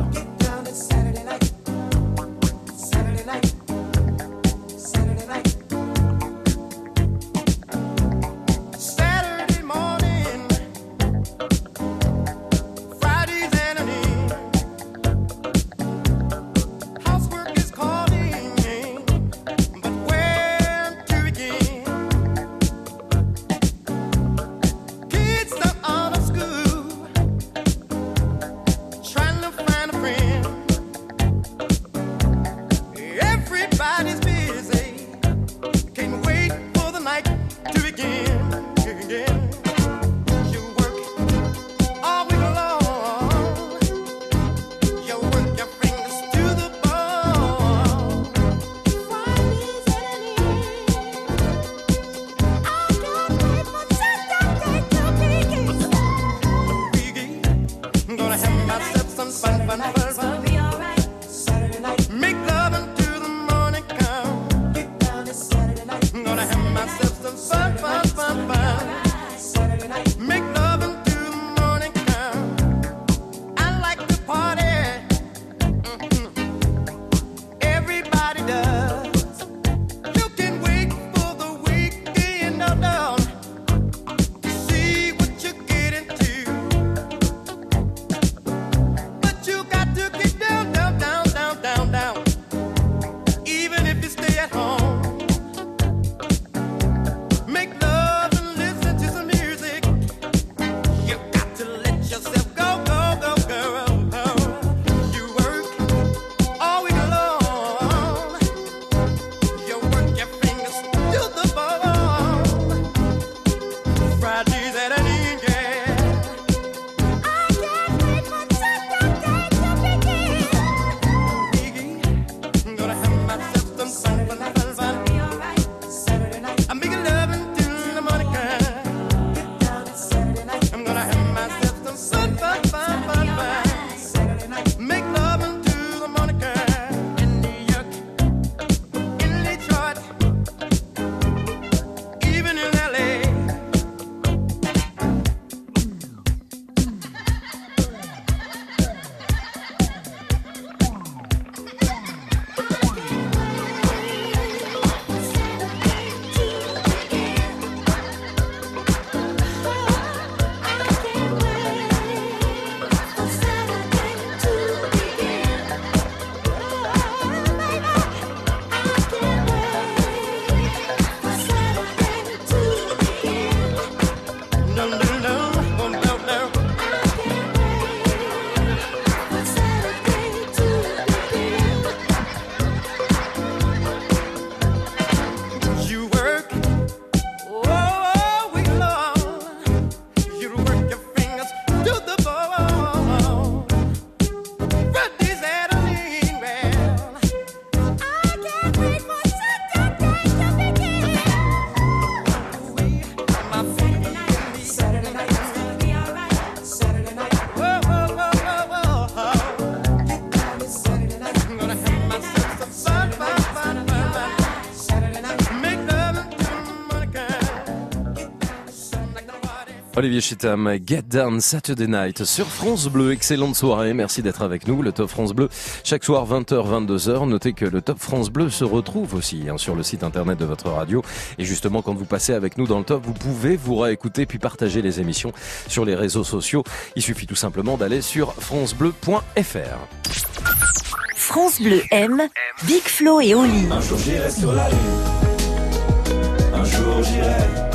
[SPEAKER 2] Olivier Chitam, Get Down Saturday Night sur France Bleu. Excellente soirée. Merci d'être avec nous. Le Top France Bleu, chaque soir 20h, 22h. Notez que le Top France Bleu se retrouve aussi hein, sur le site internet de votre radio. Et justement, quand vous passez avec nous dans le Top, vous pouvez vous réécouter puis partager les émissions sur les réseaux sociaux. Il suffit tout simplement d'aller sur francebleu.fr.
[SPEAKER 7] France Bleu aime Big Flo et Oli.
[SPEAKER 11] Un jour j'irai sur la lune. Un jour j'irai.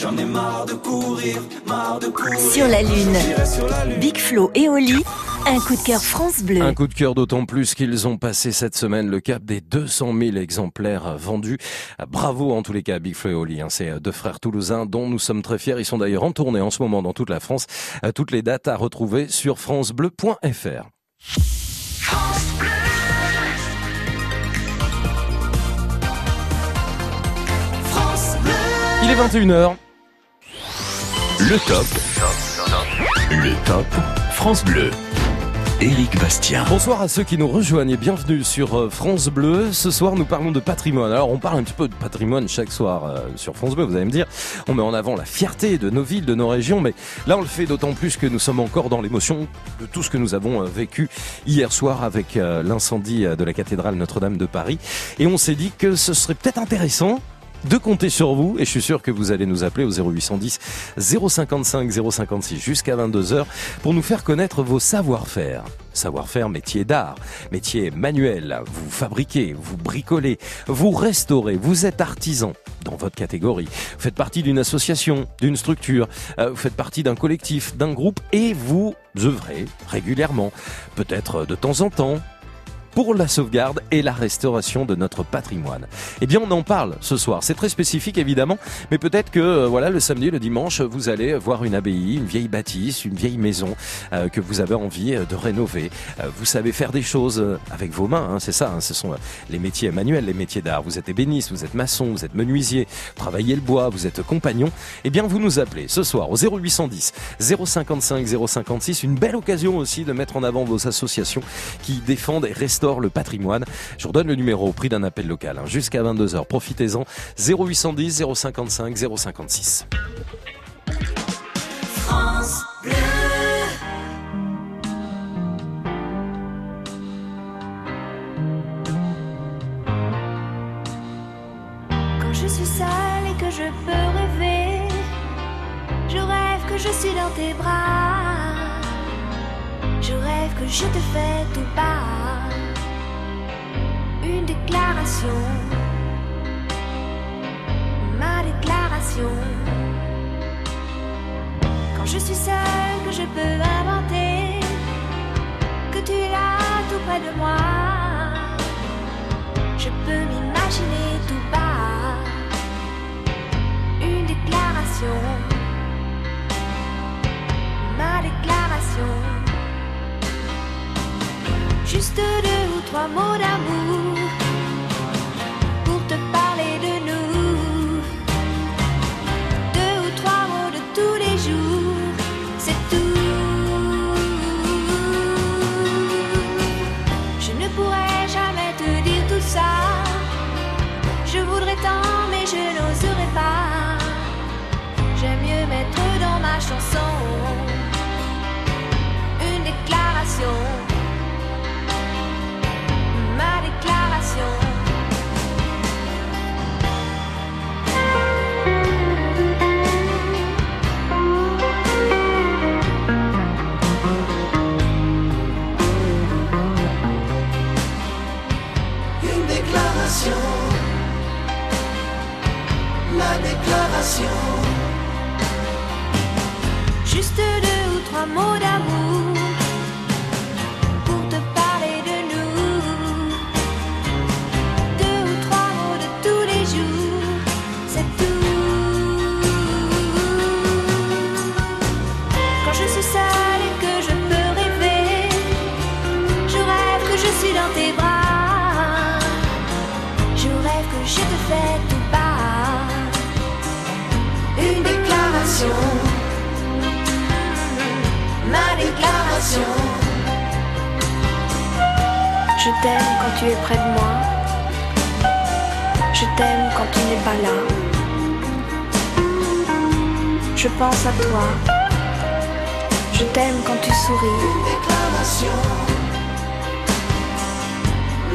[SPEAKER 11] J'en ai marre de courir, marre de courir.
[SPEAKER 7] Sur la Lune,
[SPEAKER 11] J'irai sur la lune.
[SPEAKER 7] Big Flo et Oli, un coup de cœur France Bleu.
[SPEAKER 2] Un coup de cœur d'autant plus qu'ils ont passé cette semaine le cap des 200 000 exemplaires vendus. Bravo en tous les cas, Big Flo et Oli. hein. C'est deux frères toulousains dont nous sommes très fiers. Ils sont d'ailleurs en tournée en ce moment dans toute la France. Euh, Toutes les dates à retrouver sur francebleu.fr. Il est 21h.
[SPEAKER 15] Le top. Le top France Bleu. Éric Bastien.
[SPEAKER 2] Bonsoir à ceux qui nous rejoignent et bienvenue sur euh, France Bleu. Ce soir, nous parlons de patrimoine. Alors, on parle un petit peu de patrimoine chaque soir euh, sur France Bleu, vous allez me dire. On met en avant la fierté de nos villes, de nos régions, mais là, on le fait d'autant plus que nous sommes encore dans l'émotion de tout ce que nous avons euh, vécu hier soir avec l'incendie de la cathédrale Notre-Dame de Paris. Et on s'est dit que ce serait peut-être intéressant de compter sur vous et je suis sûr que vous allez nous appeler au 0810 055 056 jusqu'à 22h pour nous faire connaître vos savoir-faire. Savoir-faire métier d'art, métier manuel, vous fabriquez, vous bricolez, vous restaurez, vous êtes artisan dans votre catégorie. Vous faites partie d'une association, d'une structure, euh, vous faites partie d'un collectif, d'un groupe et vous œuvrez régulièrement, peut-être de temps en temps, pour la sauvegarde et la restauration de notre patrimoine. Eh bien, on en parle ce soir. C'est très spécifique, évidemment, mais peut-être que, euh, voilà, le samedi, le dimanche, vous allez voir une abbaye, une vieille bâtisse, une vieille maison euh, que vous avez envie euh, de rénover. Vous savez faire des choses avec vos mains, hein, c'est ça. hein, ce sont les métiers manuels, les métiers d'art. Vous êtes ébéniste, vous êtes maçon, vous êtes menuisier, travaillez le bois, vous êtes compagnon. Eh bien, vous nous appelez ce soir au 0810 055 056. Une belle occasion aussi de mettre en avant vos associations qui défendent et restaurent le patrimoine. Je vous redonne le numéro au prix d'un appel local hein, jusqu'à 22h. Profitez-en. 0810 055 056.
[SPEAKER 8] France Bleu. Quand je suis seule et que je peux rêver, je rêve que je suis dans tes bras. Je rêve que je te fais tout part. Déclaration, ma déclaration. Quand je suis seule, que je peux inventer, que tu es là tout près de moi. Je peux m'imaginer tout bas. Une déclaration, ma déclaration. Juste deux ou trois mots d'amour une déclaration, ma déclaration. Une
[SPEAKER 3] déclaration, la déclaration
[SPEAKER 8] deux ou trois mots d'amour pour te parler de nous. Deux ou trois mots de tous les jours, c'est tout. Quand je suis seule et que je peux rêver, je rêve que je suis dans tes bras. Je rêve que je te fais tout
[SPEAKER 3] bas une déclaration.
[SPEAKER 20] Je t'aime quand tu es près de moi. Je t'aime quand tu n'es pas là. Je pense à toi. Je t'aime quand tu souris.
[SPEAKER 3] Déclaration.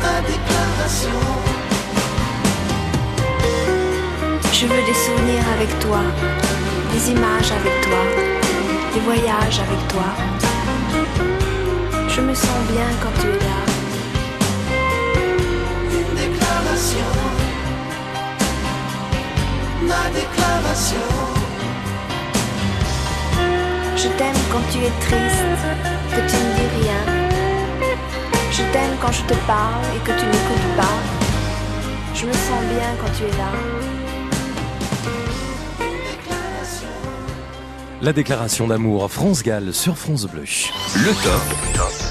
[SPEAKER 3] Ma déclaration.
[SPEAKER 20] Je veux des souvenirs avec toi, des images avec toi, des voyages avec toi. Bien quand tu es là.
[SPEAKER 3] Une déclaration. Ma déclaration.
[SPEAKER 20] Je t'aime quand tu es triste, que tu ne dis rien. Je t'aime quand je te parle et que tu n'écoutes pas. Je me sens bien quand tu es là.
[SPEAKER 2] La déclaration d'amour France Gall sur France Bleu.
[SPEAKER 15] Le top.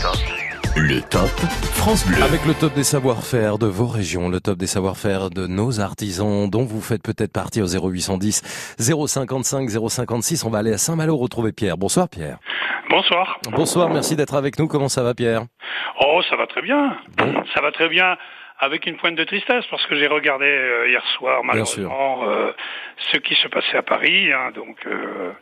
[SPEAKER 15] Le top France Bleu.
[SPEAKER 2] Avec le top des savoir-faire de vos régions, le top des savoir-faire de nos artisans, dont vous faites peut-être partie au 0810 055 056. On va aller à Saint-Malo retrouver Pierre. Bonsoir Pierre.
[SPEAKER 21] Bonsoir.
[SPEAKER 2] Bonsoir, merci d'être avec nous. Comment ça va Pierre?
[SPEAKER 21] Oh, ça va très bien. Ça va très bien avec une pointe de tristesse parce que j'ai regardé euh, hier soir malheureusement euh, ce qui se passait à Paris, hein, donc euh,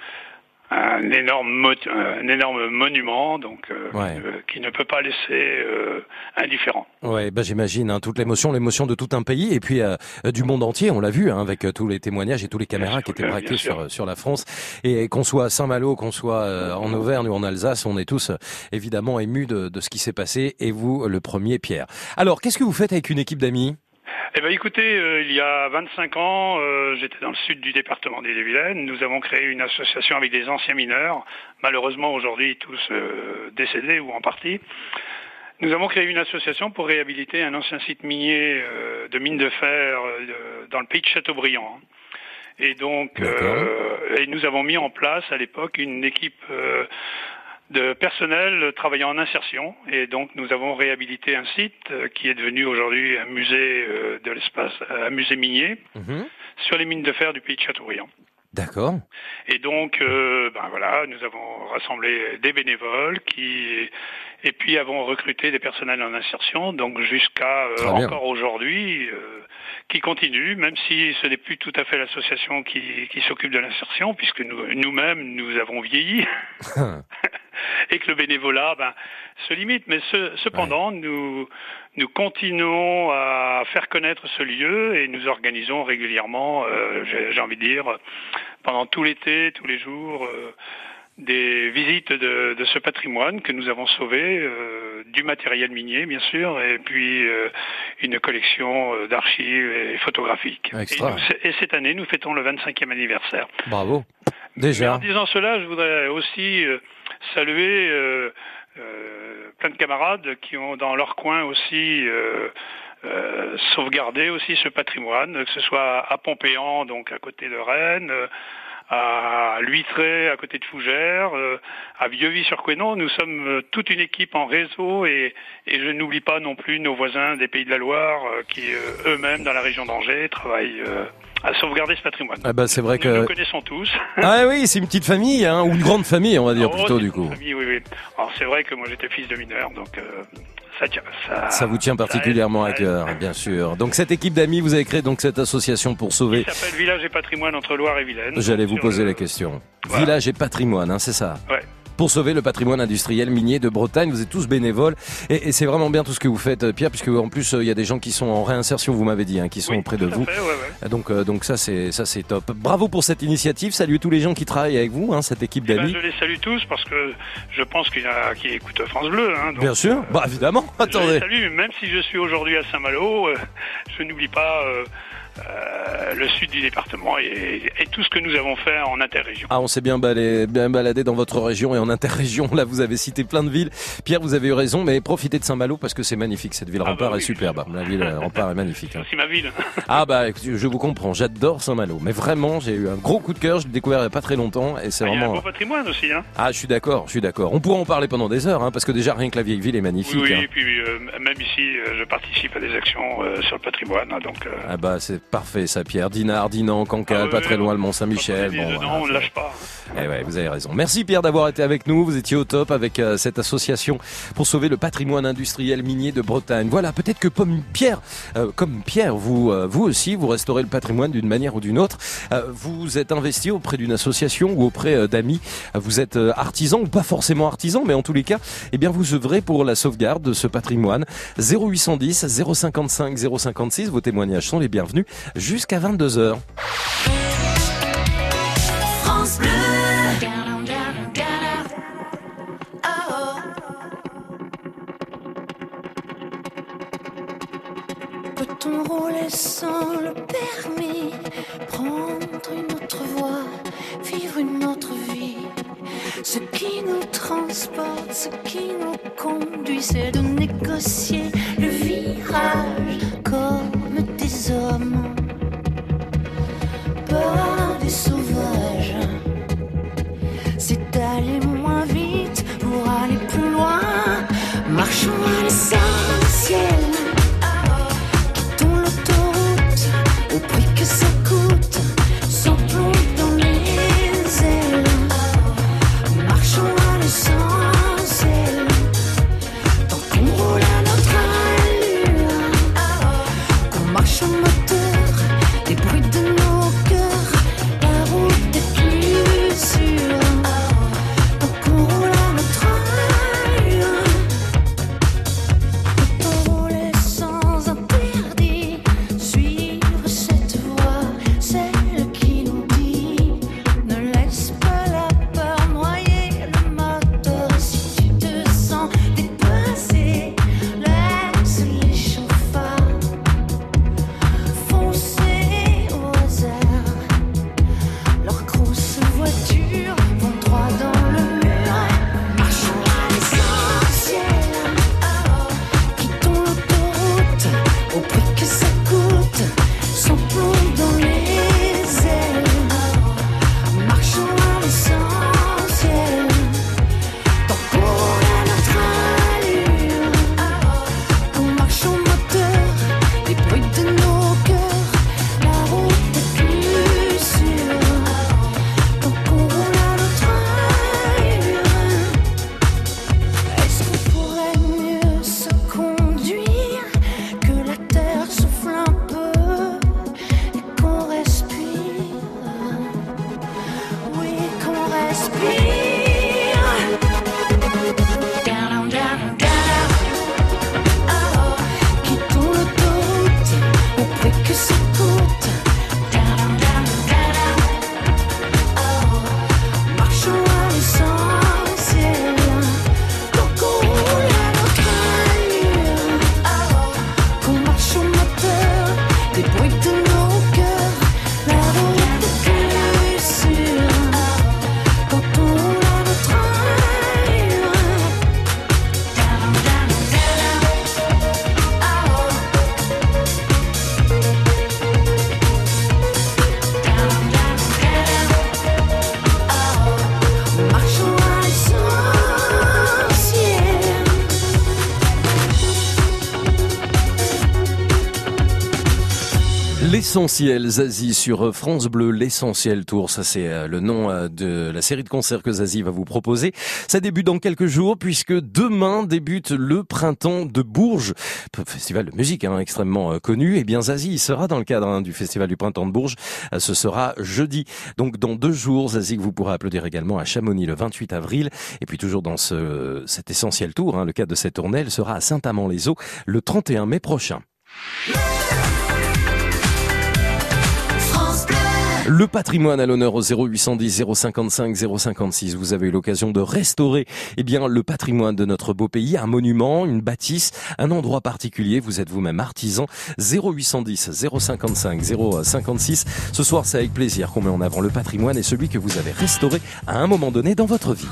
[SPEAKER 21] un énorme un énorme monument donc euh,
[SPEAKER 2] Ouais.
[SPEAKER 21] euh, qui ne peut pas laisser euh, indifférent.
[SPEAKER 2] Ouais, bah j'imagine hein, toute l'émotion, l'émotion de tout un pays et puis euh, du monde entier. On l'a vu hein, avec euh, tous les témoignages et tous les caméras qui étaient braquées sur sur la France. Et qu'on soit à Saint-Malo, qu'on soit euh, en Auvergne ou en Alsace, on est tous évidemment émus de, de ce qui s'est passé. Et vous, le premier, Pierre. Alors, qu'est-ce que vous faites avec une équipe d'amis?
[SPEAKER 21] Eh ben écoutez, euh, il y a 25 ans, euh, j'étais dans le sud du département d'Ille-et-Vilaine. Nous avons créé une association avec des anciens mineurs, malheureusement aujourd'hui tous euh, décédés ou en partie. Nous avons créé une association pour réhabiliter un ancien site minier euh, de mine de fer euh, dans le pays de Châteaubriand. Et donc, euh, et nous avons mis en place à l'époque une équipe euh, de personnel travaillant en insertion. Et donc, nous avons réhabilité un site euh, qui est devenu aujourd'hui un musée euh, de l'espace, un musée minier sur les mines de fer du pays de Châteaubriand.
[SPEAKER 2] D'accord.
[SPEAKER 21] Et donc, euh, ben voilà, nous avons rassemblé des bénévoles qui, et puis avons recruté des personnels en insertion, donc jusqu'à euh, encore aujourd'hui, euh, qui continue, même si ce n'est plus tout à fait l'association qui, qui s'occupe de l'insertion, puisque nous- nous-mêmes, nous avons vieilli. *laughs* et que le bénévolat ben, se limite. Mais ce- cependant, nous, nous continuons à faire connaître ce lieu et nous organisons régulièrement, euh, j'ai envie de dire, pendant tout l'été, tous les jours, euh, des visites de, de ce patrimoine que nous avons sauvé, euh, du matériel minier bien sûr, et puis euh, une collection euh, d'archives et photographiques. Et,
[SPEAKER 2] Extra.
[SPEAKER 21] nous- et cette année, nous fêtons le 25e anniversaire.
[SPEAKER 2] Bravo.
[SPEAKER 21] Mais
[SPEAKER 2] Déjà.
[SPEAKER 21] en disant cela, je voudrais aussi euh, saluer euh, euh, plein de camarades qui ont dans leur coin aussi euh, euh, sauvegardé aussi ce patrimoine, que ce soit à Pompéan, donc à côté de Rennes, euh, à Luitré, à côté de Fougères, euh, à Vieux-Vy-sur-Couesnon. Nous sommes toute une équipe en réseau et, et je n'oublie pas non plus nos voisins des Pays de la Loire qui eux-mêmes dans la région d'Angers travaillent à sauvegarder ce patrimoine.
[SPEAKER 2] Ah bah c'est vrai
[SPEAKER 21] Nous nous
[SPEAKER 2] que.
[SPEAKER 21] connaissons tous.
[SPEAKER 2] Ah oui, c'est une petite famille, hein, ou une grande famille, on va dire
[SPEAKER 21] Oh,
[SPEAKER 2] plutôt du coup.
[SPEAKER 21] famille, oui, oui. Alors c'est vrai que moi j'étais fils de mineur, donc euh, ça tient. Ça,
[SPEAKER 2] Ça vous tient particulièrement à cœur, bien sûr. Donc cette équipe d'amis, vous avez créé donc cette association pour sauver.
[SPEAKER 21] Ça s'appelle Village et Patrimoine entre Loire et Vilaine.
[SPEAKER 2] J'allais vous poser
[SPEAKER 21] le-
[SPEAKER 2] la question. Village et patrimoine, hein, c'est ça?
[SPEAKER 21] Ouais.
[SPEAKER 2] Pour sauver le patrimoine industriel minier de Bretagne, vous êtes tous bénévoles et, et c'est vraiment bien tout ce que vous faites, euh, Pierre, puisque en plus euh, il y a des gens qui sont en réinsertion, vous m'avez dit, hein, qui sont auprès de
[SPEAKER 21] tout à
[SPEAKER 2] vous.
[SPEAKER 21] fait, ouais, ouais.
[SPEAKER 2] Donc, euh, donc ça c'est ça c'est top. Bravo pour cette initiative. Saluez tous les gens qui travaillent avec vous, hein, cette équipe
[SPEAKER 21] Eh ben,
[SPEAKER 2] d'amis.
[SPEAKER 21] je les salue tous parce que je pense qu'il y en a qui écoutent France Bleu. Hein, donc,
[SPEAKER 2] Bien sûr, bah évidemment.
[SPEAKER 21] Je les
[SPEAKER 2] Attendez.
[SPEAKER 21] salue, même si je suis aujourd'hui à Saint-Malo, euh, je n'oublie pas euh, le sud du département et, et tout ce que nous avons fait en interrégion.
[SPEAKER 2] Ah, on s'est bien, baladé, bien baladé dans votre région et en interrégion. Là, vous avez cité plein de villes. Pierre, vous avez eu raison, mais profitez de Saint-Malo parce que c'est magnifique. Cette ville rempart
[SPEAKER 21] bah
[SPEAKER 2] est superbe. La ville euh, rempart est magnifique. hein.
[SPEAKER 21] C'est ma ville. *laughs*
[SPEAKER 2] Ah bah, je vous comprends. J'adore Saint-Malo. Mais vraiment, j'ai eu un gros coup de cœur. Je l'ai découvert il n'y a pas très longtemps et c'est
[SPEAKER 21] Il y a un
[SPEAKER 2] vraiment.
[SPEAKER 21] beau patrimoine aussi. Hein.
[SPEAKER 2] Ah, je suis d'accord, je suis d'accord. On pourra en parler pendant des heures, hein, parce que déjà rien que la vieille ville est magnifique.
[SPEAKER 21] Oui, oui,
[SPEAKER 2] hein.
[SPEAKER 21] et puis euh, même ici, je participe à des actions euh, sur le patrimoine. hein, donc, euh,
[SPEAKER 2] Ah bah c'est parfait ça Pierre. Dinard, Dinan, Cancale,
[SPEAKER 21] Ah
[SPEAKER 2] pas très loin le Mont
[SPEAKER 21] Quand
[SPEAKER 2] Saint-Michel.
[SPEAKER 21] on est
[SPEAKER 2] Bon, voilà,
[SPEAKER 21] on ne lâche pas.
[SPEAKER 2] Eh ouais, vous avez raison. Merci Pierre d'avoir été avec nous. Vous étiez au top avec euh, cette association pour sauver le patrimoine industriel minier de Bretagne. Voilà, peut-être que comme Pierre, euh, comme Pierre, vous, euh, vous aussi, vous restaurez le patrimoine d'une manière ou d'une autre. Euh, vous êtes investi auprès d'une association ou auprès d'amis. Vous êtes euh, artisan ou pas forcément artisan, mais en tous les cas, eh bien, vous œuvrez pour la sauvegarde de ce patrimoine. 0810 055 056. Vos témoignages sont les bienvenus jusqu'à 22 h
[SPEAKER 8] France Bleu.
[SPEAKER 3] Peut-on rouler sans le permis, prendre une autre voie, vivre une autre vie? Ce qui nous transporte, ce qui nous conduit, c'est de négocier le virage comme hommes, pas des sauvages. C'est d'aller moins vite pour aller plus loin, marchons à l'essentiel. L'essentiel
[SPEAKER 2] Zazie sur euh, France Bleu, l'essentiel tour, ça c'est euh, le nom euh, de la série de concerts que Zazie va vous proposer. Ça débute dans quelques jours puisque demain débute le printemps de Bourges, festival de musique hein, extrêmement connu. Et bien Zazie sera dans le cadre hein, du festival du printemps de Bourges, ce sera jeudi. Donc dans deux jours, Zazie que vous pourrez applaudir également à Chamonix le 28 avril. Et puis toujours dans ce, cet essentiel tour, hein, le cadre de cette tournée, elle sera à Saint-Amand-les-Eaux le 31 mai prochain. Le patrimoine à l'honneur au 0810 055 056. Vous avez eu l'occasion de restaurer, eh bien, le patrimoine de notre beau pays, un monument, une bâtisse, un endroit particulier. Vous êtes vous-même artisan. 0810 055 056. Ce soir, c'est avec plaisir qu'on met en avant le patrimoine et celui que vous avez restauré à un moment donné dans votre vie.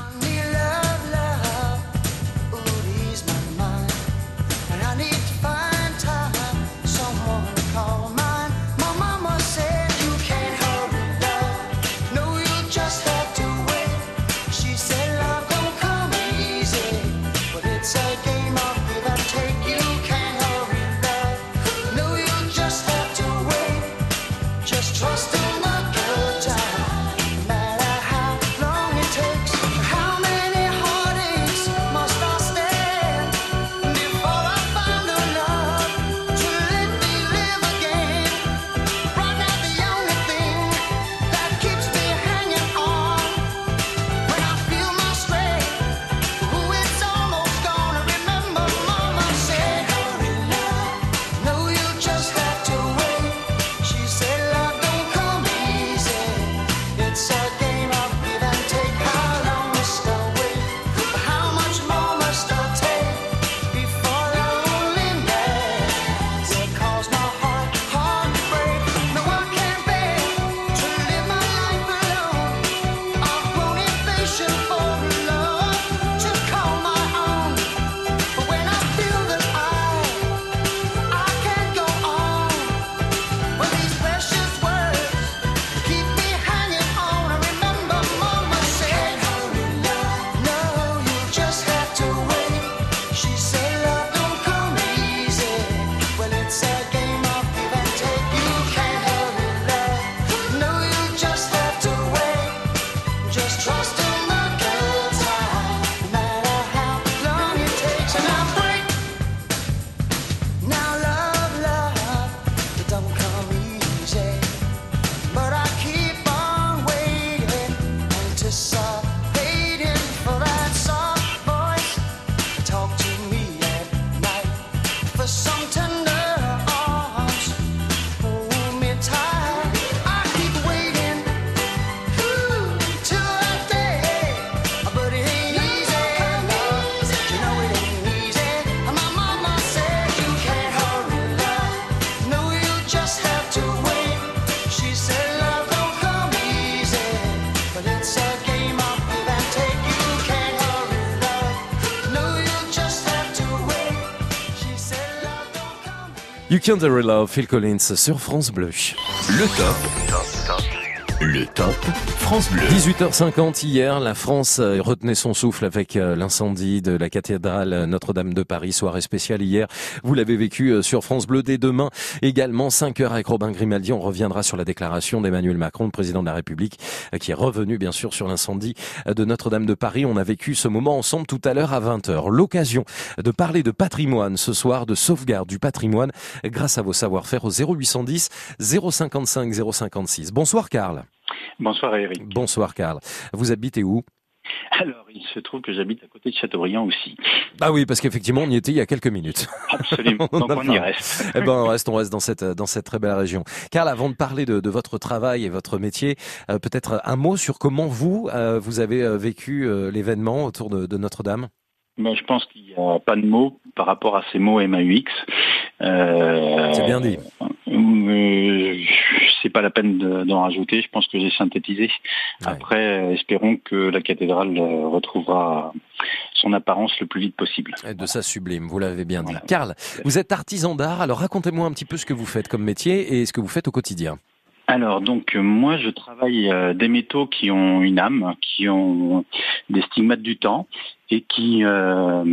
[SPEAKER 14] Hurry Love,
[SPEAKER 2] Phil Collins sur France Bleu.
[SPEAKER 15] Le top. Le top France Bleu.
[SPEAKER 2] 18h50 hier, la France euh, retenait son souffle avec euh, l'incendie de la cathédrale Notre-Dame de Paris. Soirée spéciale hier. Vous l'avez vécu euh, sur France Bleu dès demain. Également 5 heures avec Robin Grimaldi. On reviendra sur la déclaration d'Emmanuel Macron, le président de la République, qui est revenu bien sûr sur l'incendie de Notre-Dame de Paris. On a vécu ce moment ensemble tout à l'heure à 20h. L'occasion de parler de patrimoine ce soir, de sauvegarde du patrimoine grâce à vos savoir-faire au 0810 055 056. Bonsoir Karl.
[SPEAKER 22] Bonsoir Eric.
[SPEAKER 2] Bonsoir Karl. Vous habitez où?
[SPEAKER 22] Alors, il se trouve que j'habite à côté de Châteaubriand aussi.
[SPEAKER 2] Ah oui, parce qu'effectivement, on y était il y a quelques minutes.
[SPEAKER 22] Absolument. *laughs* Donc on y reste.
[SPEAKER 2] eh ben, on reste, on reste dans cette dans cette très belle région. Karl, avant de parler de, de votre travail et votre métier, euh, peut-être un mot sur comment vous euh, vous avez euh, vécu euh, l'événement autour de, de Notre-Dame?
[SPEAKER 22] Je pense qu'il n'y a pas de mots par rapport à ces mots MAUX. Euh,
[SPEAKER 2] C'est bien dit.
[SPEAKER 22] Euh, c'est pas la peine de- d'en rajouter. Je pense que j'ai synthétisé. Après, euh, espérons que la cathédrale retrouvera son apparence le plus vite possible.
[SPEAKER 2] Et De ça sublime, vous l'avez bien dit. Karl, vous êtes artisan d'art, alors racontez-moi un petit peu ce que vous faites comme métier et ce que vous faites au quotidien.
[SPEAKER 22] Alors donc euh, moi je travaille euh, des métaux qui ont une âme, qui ont des stigmates du temps et qui euh,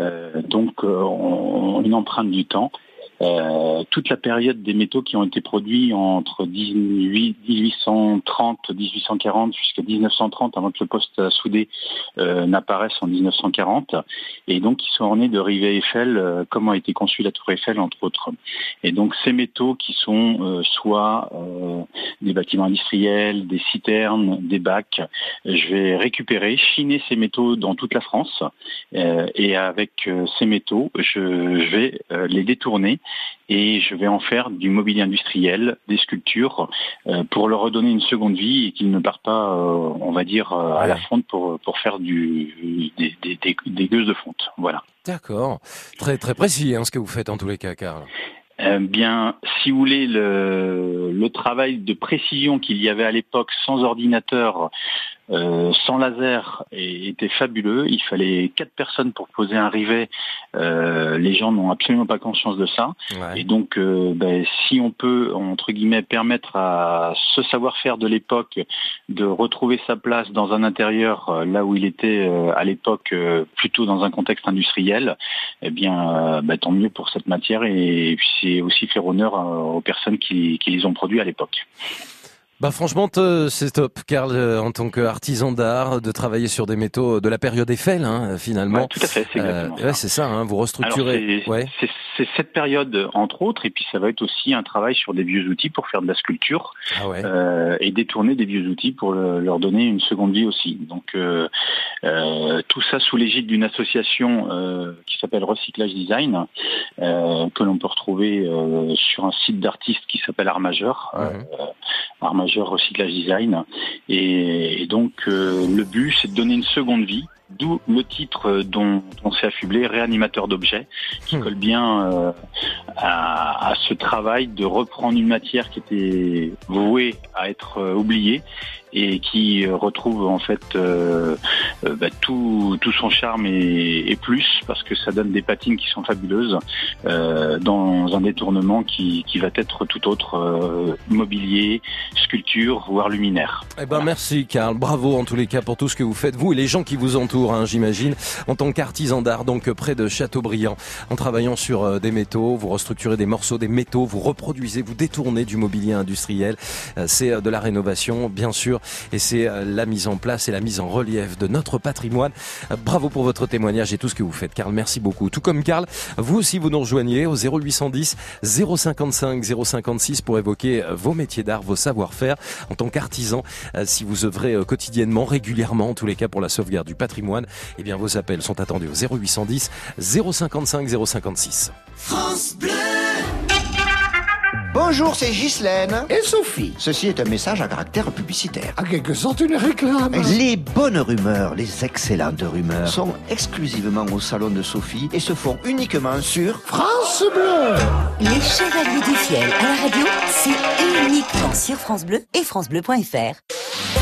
[SPEAKER 22] euh, donc ont une empreinte du temps. Euh, toute la période des métaux qui ont été produits entre 18, 1830, 1840 jusqu'à 1930, avant que le poste à souder euh, n'apparaisse en 1940, et donc ils sont ornés de rivets Eiffel, euh, a été conçue la tour Eiffel entre autres. Et donc ces métaux qui sont euh, soit euh, des bâtiments industriels, des citernes, des bacs, je vais récupérer, chiner ces métaux dans toute la France, et avec ces métaux, je, je vais les détourner et je vais en faire du mobilier industriel, des sculptures, euh, pour leur redonner une seconde vie et qu'ils ne partent pas, euh, on va dire, euh, à la fonte pour, pour faire du, des, des, des, des gueuses de fonte. Voilà.
[SPEAKER 2] D'accord. Très très précis hein, ce que vous faites en tous les cas, Karl.
[SPEAKER 22] Bien, si vous voulez, le, le travail de précision qu'il y avait à l'époque sans ordinateur, euh, sans laser, et- était fabuleux. Il fallait quatre personnes pour poser un rivet. Euh, les gens n'ont absolument pas conscience de ça. Et donc, euh, ben, si on peut, entre guillemets, permettre à ce savoir-faire de l'époque de retrouver sa place dans un intérieur là où il était à l'époque plutôt dans un contexte industriel, eh bien, ben, tant mieux pour cette matière et, puis c'est aussi faire honneur aux personnes qui, qui les ont produits à l'époque.
[SPEAKER 2] Bah franchement, c'est top, Karl, euh, en tant qu'artisan d'art, de travailler sur des métaux de la période Eiffel, hein, finalement.
[SPEAKER 22] Ouais, tout à fait, c'est exactement
[SPEAKER 2] Euh, ouais, ça, hein, vous restructurez.
[SPEAKER 22] Alors, c'est-
[SPEAKER 2] ouais.
[SPEAKER 22] cette période, entre autres, et puis ça va être aussi un travail sur des vieux outils pour faire de la sculpture
[SPEAKER 2] Ah
[SPEAKER 22] euh, et détourner des vieux outils pour le- leur donner une seconde vie aussi. Donc euh, tout ça sous l'égide d'une association qui s'appelle Recyclage Design, que l'on peut retrouver sur un site d'artistes qui s'appelle Art Majeur, Recyclage Design. Et, et donc euh, le but, c'est de donner une seconde vie. D'où le titre euh, dont on s'est affublé, réanimateur d'objets, qui colle bien euh, à, à ce travail de reprendre une matière qui était vouée à être euh, oubliée et qui retrouve en fait euh, bah, tout, tout son charme et, et plus parce que ça donne des patines qui sont fabuleuses dans un détournement qui, qui va être tout autre mobilier, sculpture, voire luminaire.
[SPEAKER 2] Eh ben merci Karl, bravo en tous les cas pour tout ce que vous faites, vous et les gens qui vous entourent, hein, j'imagine, en tant qu'artisan d'art, donc euh, près de Châteaubriand, en travaillant sur euh, des métaux, vous restructurez des morceaux des métaux, vous reproduisez, vous détournez du mobilier industriel, Euh, c'est de la rénovation bien sûr, et c'est la mise en place et la mise en relief de notre patrimoine. Bravo pour votre témoignage et tout ce que vous faites, Karl, merci beaucoup. Tout comme Karl, vous aussi vous nous rejoignez au 0810 055 056 pour évoquer vos métiers d'art, vos savoir-faire en tant qu'artisan. Si vous œuvrez quotidiennement, régulièrement, en tous les cas pour la sauvegarde du patrimoine, eh bien vos appels sont attendus au 0810 055 056.
[SPEAKER 23] France Bleu Bonjour, c'est Ghislaine. Et Sophie. Ceci est un message à caractère publicitaire. En quelque sorte, une réclame. Les bonnes rumeurs, les excellentes rumeurs, sont exclusivement au salon de Sophie et se font uniquement sur France Bleu.
[SPEAKER 7] Les Chevaliers du Fiel à la radio, c'est uniquement sur France Bleu et FranceBleu.fr.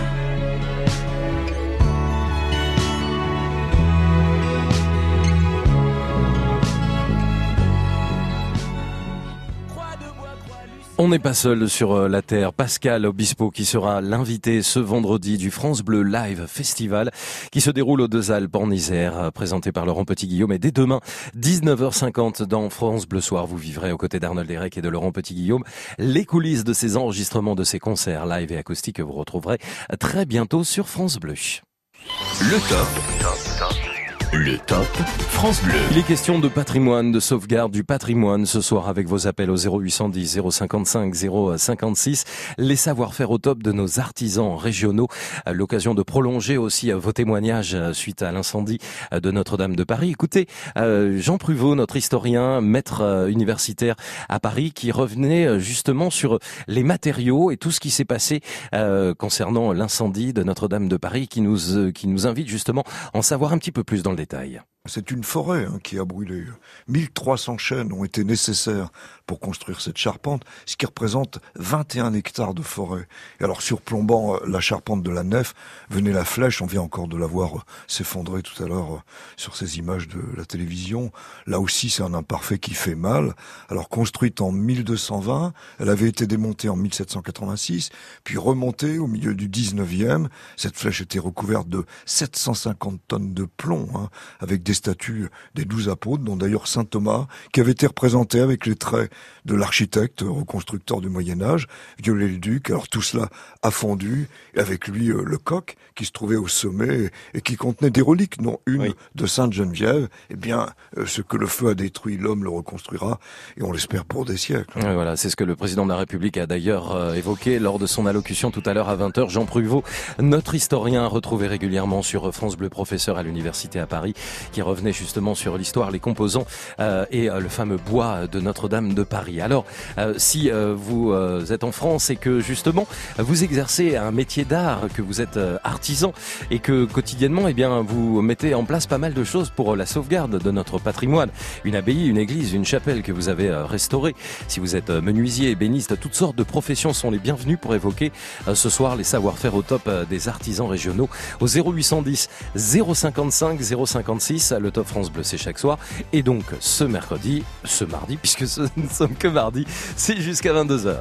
[SPEAKER 2] On n'est pas seul sur euh, la Terre. Pascal Obispo qui sera l'invité ce vendredi du France Bleu Live Festival qui se déroule aux Deux Alpes en Isère, euh, présenté par Laurent Petit-Guillaume. Et dès demain, 19h50 dans France Bleu Soir, vous vivrez aux côtés d'Arnold Derek et de Laurent Petit-Guillaume les coulisses de ces enregistrements de ces concerts live et acoustiques que vous retrouverez très bientôt sur France Bleu.
[SPEAKER 15] Le. Le top France Bleu.
[SPEAKER 2] Il est question de patrimoine, de sauvegarde du patrimoine ce soir avec vos appels au 0810 055 056. Les savoir-faire au top de nos artisans régionaux. À L'occasion de prolonger aussi vos témoignages suite à l'incendie de Notre-Dame de Paris. Écoutez, euh, Jean Pruvot, notre historien, maître euh, universitaire à Paris, qui revenait euh, justement sur les matériaux et tout ce qui s'est passé euh, concernant l'incendie de Notre-Dame de Paris, qui nous, euh, qui nous invite justement à en savoir un petit peu plus dans le détail.
[SPEAKER 24] C'est une forêt hein, qui a brûlé. 1300 chênes ont été nécessaires pour construire cette charpente, ce qui représente 21 hectares de forêt. Et alors, surplombant euh, la charpente de la nef, venait la flèche, on vient encore de la voir euh, s'effondrer tout à l'heure euh, sur ces images de la télévision. Là aussi, c'est un imparfait qui fait mal. Alors, construite en 1220, elle avait été démontée en 1786, puis remontée au milieu du 19e. Cette flèche était recouverte de 750 tonnes de plomb, hein, avec des statues des douze apôtres, dont d'ailleurs saint Thomas, qui avait été représenté avec les traits de l'architecte reconstructeur du Moyen Âge, Viollet-le-Duc. Alors tout cela a fondu, et avec lui euh, le coq qui se trouvait au sommet et qui contenait des reliques, dont une de Sainte Geneviève. Eh bien, euh, ce que le feu a détruit, l'homme le reconstruira, et on l'espère pour des siècles.
[SPEAKER 2] Ouais, voilà, c'est ce que le président de la République a d'ailleurs euh, évoqué lors de son allocution tout à l'heure à 20h. Jean Pruvot, notre historien retrouvé régulièrement sur France Bleu, professeur à l'université à Paris, qui revenait justement sur l'histoire, les composants euh, et euh, le fameux bois de Notre-Dame de Paris. Alors, euh, si euh, vous êtes en France et que justement vous exercez un métier d'art, que vous êtes artisan et que quotidiennement, eh bien, vous mettez en place pas mal de choses pour la sauvegarde de notre patrimoine, une abbaye, une église, une chapelle que vous avez restaurée. Si vous êtes menuisier, ébéniste, toutes sortes de professions sont les bienvenues pour évoquer ce soir les savoir-faire au top des artisans régionaux au 0810 055 056. Le top France Bleu, c'est chaque soir. Et donc, ce mercredi, ce mardi, puisque ce *laughs* ne sommes que mardi, c'est jusqu'à 22h.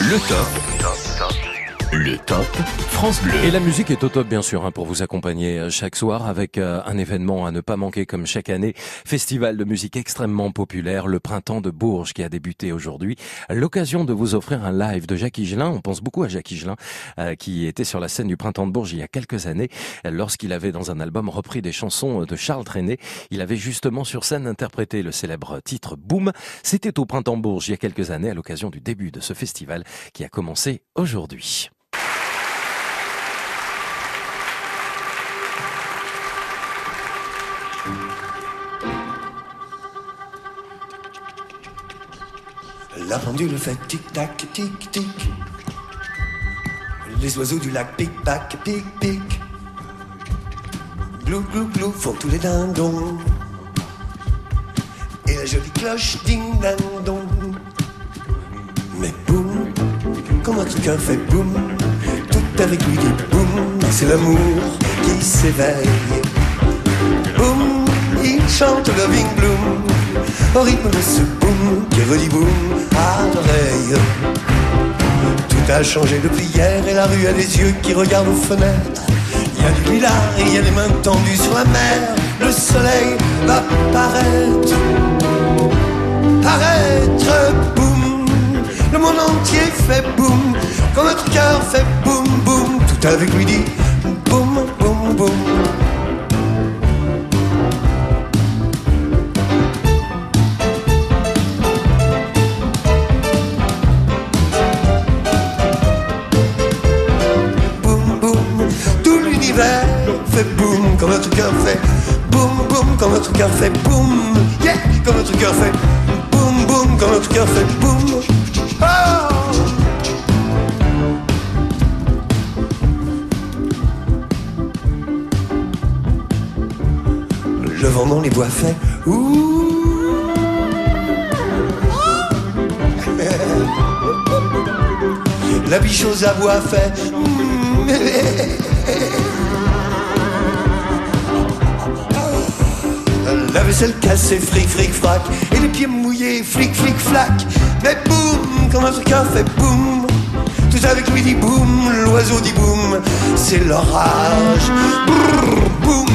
[SPEAKER 15] Le top. Le top France Bleu.
[SPEAKER 2] Et la musique est au top bien sûr hein, pour vous accompagner euh, chaque soir avec euh, un événement à ne pas manquer comme chaque année, festival de musique extrêmement populaire, le printemps de Bourges qui a débuté aujourd'hui. L'occasion de vous offrir un live de Jacques Higelin, on pense beaucoup à Jacques Higelin euh, qui était sur la scène du printemps de Bourges il y a quelques années lorsqu'il avait dans un album repris des chansons de Charles Trenet, il avait justement sur scène interprété le célèbre titre Boom. C'était au printemps de Bourges il y a quelques années à l'occasion du début de ce festival qui a commencé aujourd'hui.
[SPEAKER 25] La pendule fait tic-tac, tic-tic. Les oiseaux du lac pic-pac, pic-pic. Glou, glou, glou font tous les dindons. Et la jolie cloche ding-ding-dong. Mais boum, quand notre cœur fait boum, tout avec lui dit boum. C'est l'amour qui s'éveille. Boum, il chante Loving Bloom au rythme de ce boum qui redit boum à l'oreille. Tout a changé depuis hier et la rue a des yeux qui regardent aux fenêtres. Il y a du lilas et il y a des mains tendues sur la mer. Le soleil va paraître, paraître, boum. Le monde entier fait boum, quand notre cœur fait boum, boum. Tout avec lui dit boum, boum, boum. boum cœur fait boum, yeah quand notre cœur fait boum boum quand notre cœur fait boum. Oh Le vent dans les bois fait ouh. *laughs* La biche aux abois fait vaisselle cassée, fric, fric, frac. Et les pieds mouillés, flic, flic, flac. Mais boum, quand notre cœur fait boum. Tout avec lui dit boum, l'oiseau dit boum. C'est l'orage. Boum,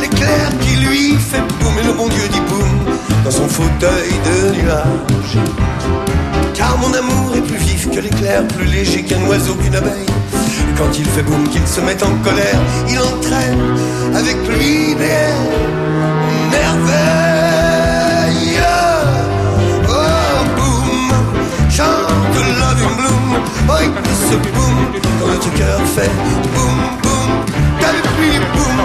[SPEAKER 25] l'éclair qui lui fait boum. Et le bon Dieu dit boum. Dans son fauteuil de nuage. Car mon amour est plus vif que l'éclair, plus léger qu'un oiseau, qu'une abeille. quand il fait boum, qu'il se met en colère, il entraîne avec lui des merveilles. Oh, boum, chante Loving Bloom. Oh, et que ce boum, quand notre cœur fait boum, boum, qu'avec lui, boum,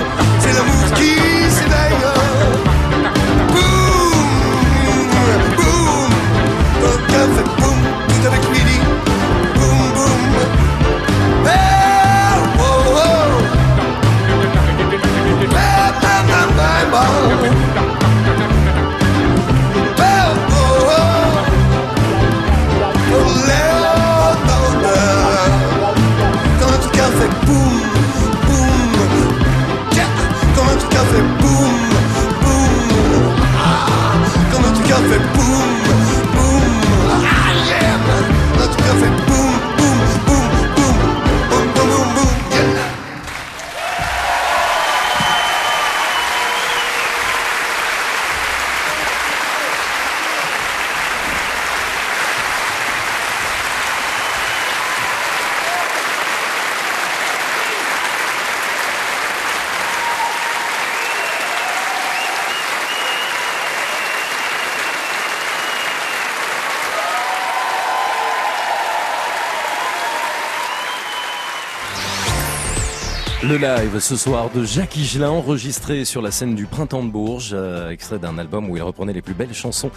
[SPEAKER 2] live ce soir de Jacques Higelin, enregistré sur la scène du Printemps de Bourges, euh, extrait d'un album où il reprenait les plus belles chansons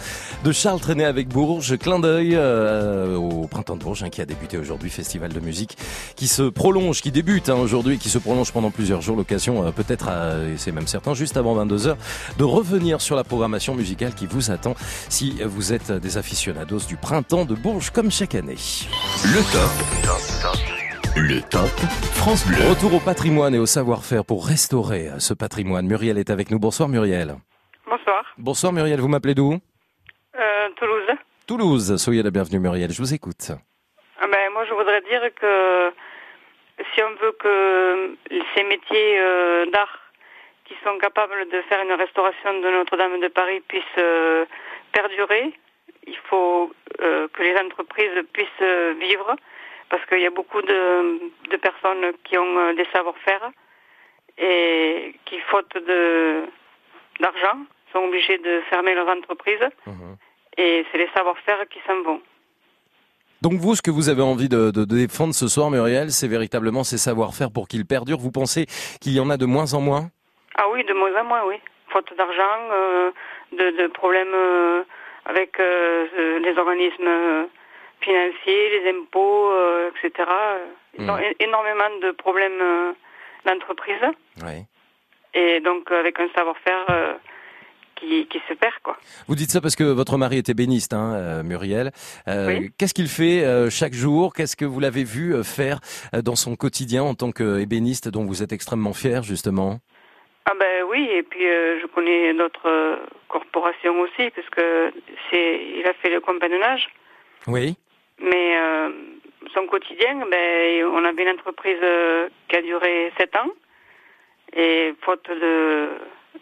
[SPEAKER 2] de Charles Trenet avec Bourges. Clin d'œil euh, au Printemps de Bourges hein, qui a débuté aujourd'hui, festival de musique qui se prolonge, qui débute hein, aujourd'hui, qui se prolonge pendant plusieurs jours. L'occasion euh, peut-être, et c'est même certain, juste avant 22h, de revenir sur la programmation musicale qui vous attend si vous êtes des aficionados du Printemps de Bourges comme chaque année.
[SPEAKER 15] Le top. Le top France Bleu.
[SPEAKER 2] Retour au patrimoine et au savoir-faire pour restaurer ce patrimoine. Muriel est avec nous. Bonsoir Muriel.
[SPEAKER 26] Bonsoir.
[SPEAKER 2] Bonsoir Muriel, vous m'appelez d'où?
[SPEAKER 26] Euh, Toulouse.
[SPEAKER 2] Toulouse. Soyez la bienvenue Muriel, je vous écoute.
[SPEAKER 26] Ah ben, moi, je voudrais dire que si on veut que ces métiers euh, d'art qui sont capables de faire une restauration de Notre-Dame de Paris puissent euh, perdurer, il faut euh, que les entreprises puissent euh, vivre parce qu'il y a beaucoup de, de personnes qui ont euh, des savoir-faire et qui, faute de d'argent, sont obligées de fermer leurs entreprises et c'est les savoir-faire qui s'en vont.
[SPEAKER 2] Donc vous, ce que vous avez envie de, de défendre ce soir Muriel, c'est véritablement ces savoir-faire pour qu'ils perdurent. Vous pensez qu'il y en a de moins en moins?
[SPEAKER 26] Ah oui, de moins en moins, oui. Faute d'argent, euh, de, de problèmes euh, avec euh, les organismes financiers, les impôts, euh, etc. Ils ont énormément de problèmes euh, d'entreprise.
[SPEAKER 2] Oui.
[SPEAKER 26] Et donc avec un savoir-faire euh, qui, qui se perd, quoi.
[SPEAKER 2] Vous dites ça parce que votre mari est ébéniste, hein, euh, Muriel. Euh, Qu'est-ce qu'il fait chaque jour? Qu'est-ce que vous l'avez vu faire dans son quotidien en tant qu'ébéniste dont vous êtes extrêmement fier justement?
[SPEAKER 26] Ah ben oui, et puis je connais d'autres corporations aussi, parce que c'est, il a fait le compagnonnage.
[SPEAKER 2] Oui.
[SPEAKER 26] Mais euh, son quotidien, ben, on avait une entreprise euh, qui a duré sept ans. Et faute de,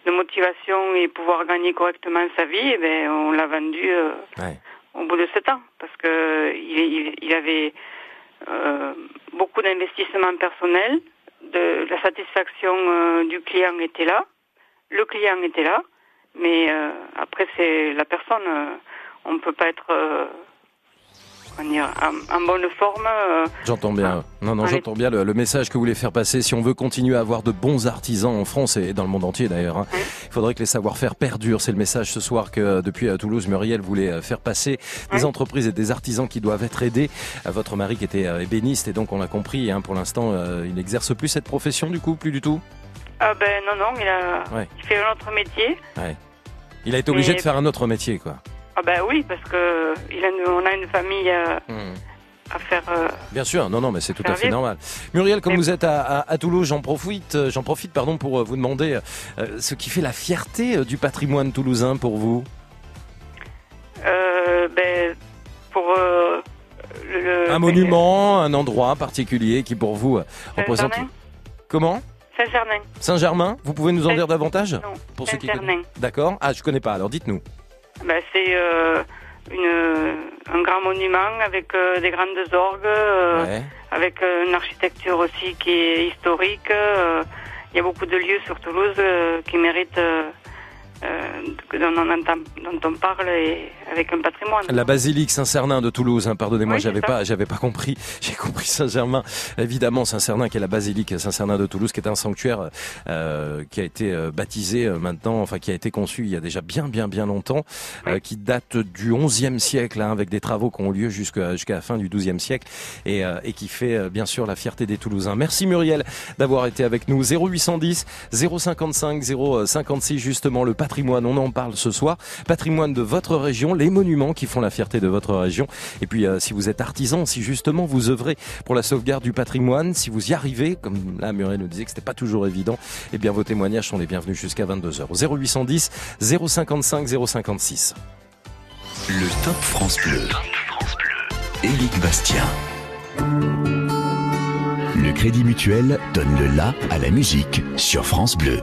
[SPEAKER 26] de motivation et pouvoir gagner correctement sa vie, eh ben, on l'a vendu euh, au bout de sept ans. Parce que il, il- il avait euh, beaucoup d'investissements personnels, de la satisfaction euh, du client était là, le client était là, mais euh, après c'est la personne, euh, on ne peut pas être euh, dire, en, en bonne forme. euh,
[SPEAKER 2] J'entends bien. Non, non, j'entends bien le, le message que vous voulez faire passer. Si on veut continuer à avoir de bons artisans en France et dans le monde entier d'ailleurs, hein, il faudrait que les savoir-faire perdurent. C'est le message ce soir que euh, depuis euh, Toulouse, Muriel voulait faire passer. Des entreprises et des artisans qui doivent être aidés. Votre mari qui était ébéniste et donc on l'a compris, hein, pour l'instant, euh, il n'exerce plus cette profession du coup, plus du tout?
[SPEAKER 26] Ah ben non, non, il, a,
[SPEAKER 2] Ouais.
[SPEAKER 26] il fait un autre métier.
[SPEAKER 2] Ouais. Il a été obligé
[SPEAKER 26] Mais-
[SPEAKER 2] de faire un autre métier, quoi.
[SPEAKER 26] Ah ben oui, parce que il a une- on a une famille à,
[SPEAKER 2] Hmm.
[SPEAKER 26] à faire. euh,
[SPEAKER 2] Bien sûr, non, non, mais c'est tout à fait
[SPEAKER 26] vivre.
[SPEAKER 2] normal. Muriel, comme vous êtes à, à- à Toulouse, j'en profite, euh, j'en profite, pardon, pour euh, vous demander euh, ce qui fait la fierté euh, du patrimoine toulousain pour vous.
[SPEAKER 26] euh, ben, pour euh, le,
[SPEAKER 2] Un monument, un endroit particulier qui pour vous euh, représente. Comment?
[SPEAKER 26] Saint-Germain.
[SPEAKER 2] Saint-Germain? Vous pouvez nous en dire davantage?
[SPEAKER 26] Non,
[SPEAKER 2] Pour ceux qui. D'accord. Ah, je connais pas. Alors dites-nous.
[SPEAKER 26] Ben, c'est euh, une, un grand monument avec euh, des grandes orgues, euh,
[SPEAKER 2] Ouais.
[SPEAKER 26] avec une architecture aussi qui est historique. euh, Il y a beaucoup de lieux sur Toulouse euh, qui méritent dont, on entend, dont on parle et avec un patrimoine.
[SPEAKER 2] La basilique Saint-Cernin de Toulouse, hein, pardonnez-moi,
[SPEAKER 26] Oui,
[SPEAKER 2] j'avais pas, j'avais pas compris. *laughs* J'ai compris Saint-Germain. Évidemment, Saint-Cernin qui est la basilique Saint-Cernin de Toulouse, qui est un sanctuaire euh, qui a été euh, baptisé euh, maintenant, enfin qui a été conçu il y a déjà bien, bien, bien longtemps, euh, qui date du XIe siècle, hein, avec des travaux qui ont lieu jusqu'à jusqu'à la fin du XIIe siècle, et, euh, et qui fait euh, bien sûr la fierté des Toulousains. Merci Muriel d'avoir été avec nous. 0810 055 056 justement le patrimoine. On en parle ce soir. Patrimoine de votre région, les monuments qui font la fierté de votre région. Et puis euh, si vous êtes artisan, si justement vous œuvrez pour la sauvegarde du patrimoine, si vous y arrivez, comme là Muriel nous disait que c'était pas toujours évident, eh bien vos témoignages sont les bienvenus jusqu'à 22h. 0810 055 056.
[SPEAKER 15] Le Top France Bleu. Éric Bastien. Le Crédit Mutuel donne le la à la musique sur France Bleu.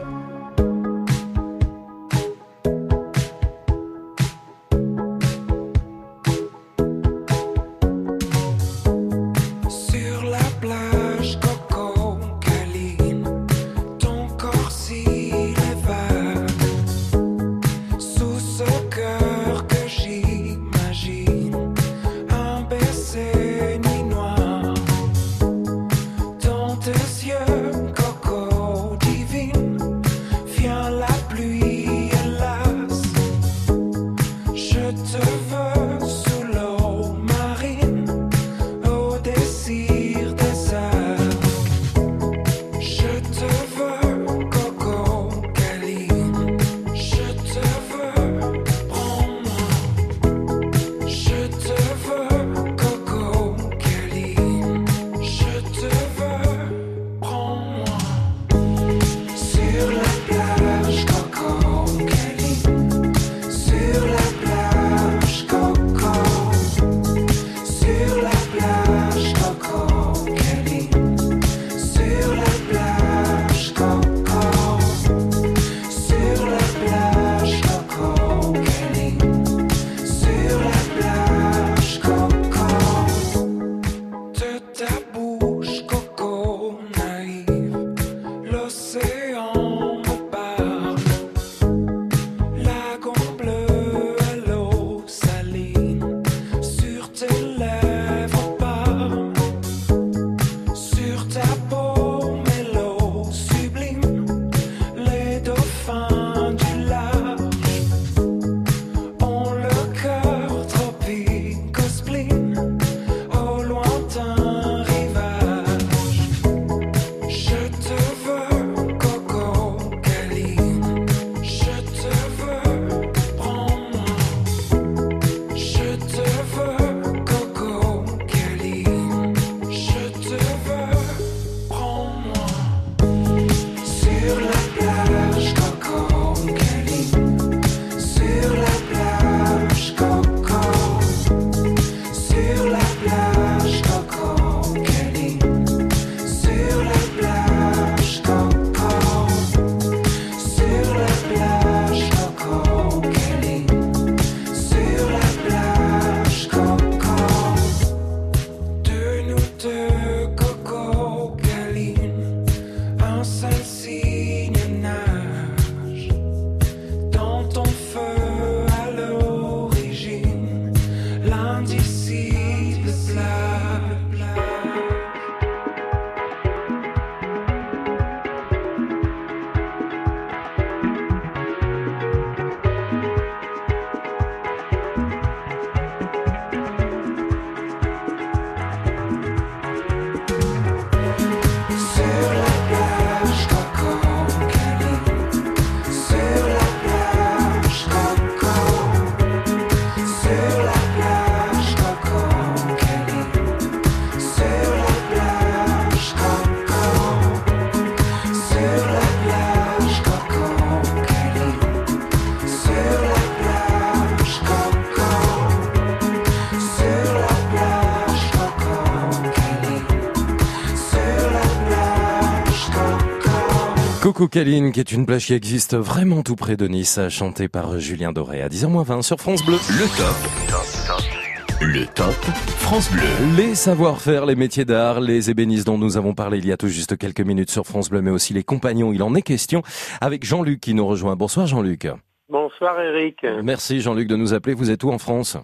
[SPEAKER 27] Coco
[SPEAKER 2] Caline, qui est une plage qui existe vraiment tout près de Nice, chantée par Julien Doré à 10h20 sur France Bleu.
[SPEAKER 15] Le top Le top France Bleu.
[SPEAKER 2] Les savoir-faire, les métiers d'art, les ébénistes dont nous avons parlé il y a tout juste quelques minutes sur France Bleu, mais aussi les compagnons. Il en est question avec Jean-Luc qui nous rejoint. Bonsoir Jean-Luc.
[SPEAKER 28] Bonsoir Eric,
[SPEAKER 2] Merci Jean-Luc de nous appeler. Vous êtes où en France?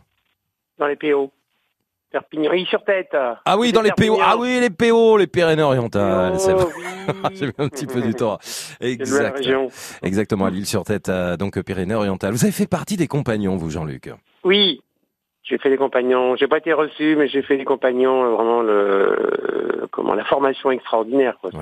[SPEAKER 28] Dans les PO. Perpignan, sur tête.
[SPEAKER 2] Ah oui, dans les PO. Ah oui, les PO, les Pyrénées-Orientales. c'est vrai. *laughs* J'ai mis un petit peu du temps. *laughs* Exact.
[SPEAKER 28] région.
[SPEAKER 2] Exactement, à l'île sur tête, euh, donc Pyrénées-Orientales. Vous avez fait partie des compagnons, vous, Jean-Luc?
[SPEAKER 28] Oui, j'ai fait les compagnons. J'ai pas été reçu, mais j'ai fait les compagnons. euh, Vraiment le, euh, comment la formation extraordinaire. Quoi. *gasps*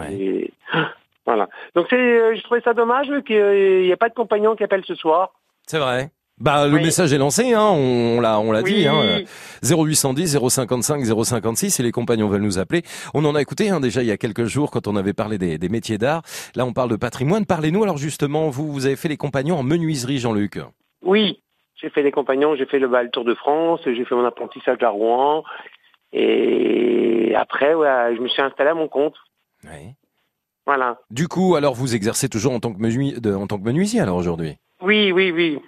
[SPEAKER 28] Voilà. Donc c'est, euh, j'ai trouvé ça dommage qu'il n'y ait pas de compagnons qui appellent ce soir.
[SPEAKER 2] C'est vrai. Bah, le message est lancé, hein, on, on l'a, on l'a
[SPEAKER 28] Oui.
[SPEAKER 2] dit, hein, euh, 0810 055 056 et les compagnons veulent nous appeler. On en a écouté, hein, déjà il y a quelques jours quand on avait parlé des, des métiers d'art. Là, on parle de patrimoine. Parlez-nous alors justement, vous, vous avez fait les compagnons en menuiserie, Jean-Luc.
[SPEAKER 28] Oui, j'ai fait les compagnons, j'ai fait le, bah, le Tour de France, j'ai fait mon apprentissage à Rouen. Et après, ouais, je me suis installé à mon compte. Voilà.
[SPEAKER 2] Du coup, alors vous exercez toujours en tant que, menui- de- en tant que menuisier alors aujourd'hui?
[SPEAKER 28] Oui, oui, oui.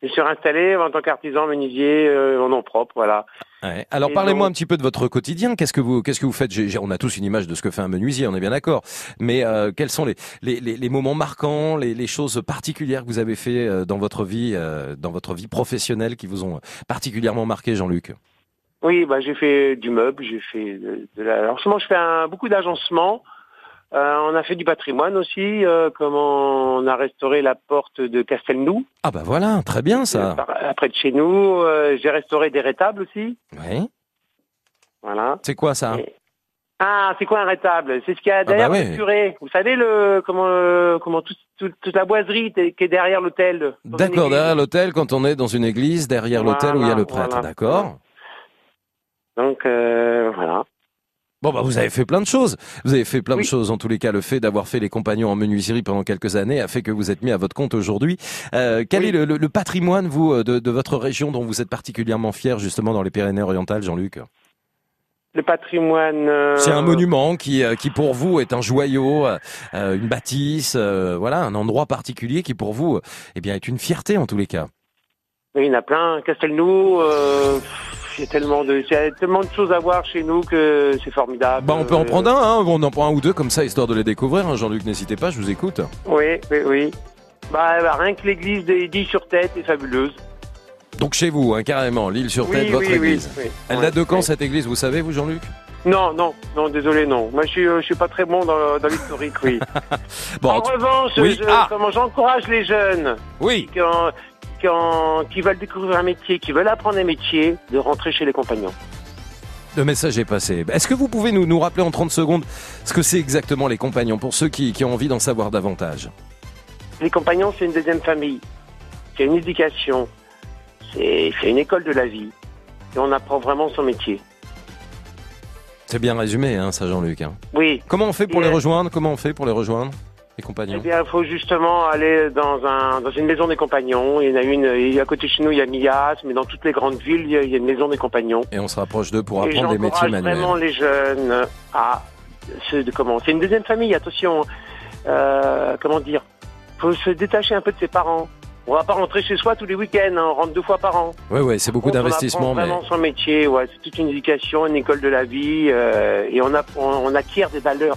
[SPEAKER 28] Je me suis installé en tant qu'artisan menuisier euh, en nom propre, voilà.
[SPEAKER 2] Ouais. Alors parlez-moi
[SPEAKER 28] donc-
[SPEAKER 2] un petit peu de votre quotidien. Qu'est-ce que vous, qu'est-ce que vous faites? J'ai- j'ai- On a tous une image de ce que fait un menuisier, on est bien d'accord. Mais euh, quels sont les, les, les, les moments marquants, les, les choses particulières que vous avez fait euh, dans votre vie, euh, dans votre vie professionnelle, qui vous ont particulièrement marqué, Jean-Luc?
[SPEAKER 28] Oui, bah, j'ai fait du meuble, j'ai fait de, de la... Alors, moment, je fais un, beaucoup d'agencement. Euh, on a fait du patrimoine aussi, euh, comment on a restauré la porte de Castelnou,
[SPEAKER 2] Ah bah voilà, très bien ça.
[SPEAKER 28] par- après de chez nous. Euh, j'ai restauré des rétables aussi,
[SPEAKER 2] Oui.
[SPEAKER 28] voilà.
[SPEAKER 2] C'est quoi ça
[SPEAKER 28] Ah, c'est quoi un rétable? C'est ce qu'il y a derrière
[SPEAKER 2] bah ouais.
[SPEAKER 28] le curé. Vous savez le comment euh, comment tout- tout- toute la boiserie qui est derrière l'hôtel?
[SPEAKER 2] D'accord, derrière l'hôtel, quand on est dans une église, derrière l'hôtel où il y a le prêtre,
[SPEAKER 28] voilà.
[SPEAKER 2] d'accord?
[SPEAKER 28] Donc euh, voilà.
[SPEAKER 2] Bon bah vous avez fait plein de choses. Vous avez fait plein de choses. En tous les cas, le fait d'avoir fait les compagnons en menuiserie pendant quelques années a fait que vous êtes mis à votre compte aujourd'hui. Euh, quel est le, le- le patrimoine vous euh, de, de votre région dont vous êtes particulièrement fier justement dans les Pyrénées-Orientales, Jean-Luc?
[SPEAKER 28] Le patrimoine. euh,
[SPEAKER 2] C'est un monument qui, euh, qui pour vous est un joyau, euh, une bâtisse, euh, voilà, un endroit particulier qui pour vous, eh bien, est une fierté en tous les cas.
[SPEAKER 28] Oui, il y en a plein. Castelnou, euh, il y a tellement de, il y a tellement de choses à voir chez nous que c'est formidable.
[SPEAKER 2] Bah, on peut en
[SPEAKER 28] Euh,
[SPEAKER 2] prendre un, hein, on en prend un ou deux comme ça histoire de les découvrir. hein. Jean-Luc, n'hésitez pas, je vous écoute.
[SPEAKER 28] Oui, oui, oui. Bah, bah, rien que l'église des Dix sur Tête est fabuleuse.
[SPEAKER 2] Donc chez vous, hein, carrément, l'île sur
[SPEAKER 28] Oui,
[SPEAKER 2] tête, votre
[SPEAKER 28] oui, oui,
[SPEAKER 2] église.
[SPEAKER 28] oui.
[SPEAKER 2] Elle date de quand cette église, vous savez, vous Jean-Luc?
[SPEAKER 28] Non, non, non, désolé, non. Moi, je suis, euh, je suis pas très bon dans, dans l'historique, oui. *laughs*
[SPEAKER 2] Bon,
[SPEAKER 28] en revanche,
[SPEAKER 2] Oui,
[SPEAKER 28] je-
[SPEAKER 2] ah.
[SPEAKER 28] comment j'encourage les jeunes
[SPEAKER 2] oui.
[SPEAKER 28] qui, qui, en- qui veulent découvrir un métier, qui veulent apprendre un métier, de rentrer chez les compagnons.
[SPEAKER 2] Le message est passé. Est-ce que vous pouvez nous, nous rappeler en 30 secondes ce que c'est exactement les compagnons pour ceux qui, qui ont envie d'en savoir davantage?
[SPEAKER 28] Les compagnons, c'est une deuxième famille. C'est une éducation. C'est une école de la vie. Et on apprend vraiment son métier.
[SPEAKER 2] C'est bien résumé, hein, ça, Jean-Luc. hein.
[SPEAKER 28] Oui.
[SPEAKER 2] Comment on fait pour
[SPEAKER 28] Et,
[SPEAKER 2] les
[SPEAKER 28] euh,
[SPEAKER 2] rejoindre? Comment on fait pour les rejoindre, les
[SPEAKER 28] Eh bien, il faut justement aller dans, un, dans une maison des compagnons. Il y en a une, a à côté de chez nous, il y a Mias, mais dans toutes les grandes villes, il y a, il y a une maison des compagnons.
[SPEAKER 2] Et on se rapproche d'eux pour apprendre des métiers
[SPEAKER 28] j'encourage vraiment
[SPEAKER 2] manuels.
[SPEAKER 28] les jeunes à se, comment. C'est une deuxième famille, attention. Euh, comment dire? Faut se détacher un peu de ses parents. On va pas rentrer chez soi tous les week-ends, hein, on rentre deux fois par an.
[SPEAKER 2] Ouais, ouais, c'est beaucoup d'investissement, mais
[SPEAKER 28] vraiment son métier, ouais, c'est toute une éducation, une école de la vie, euh, et on, apprend- on acquiert des valeurs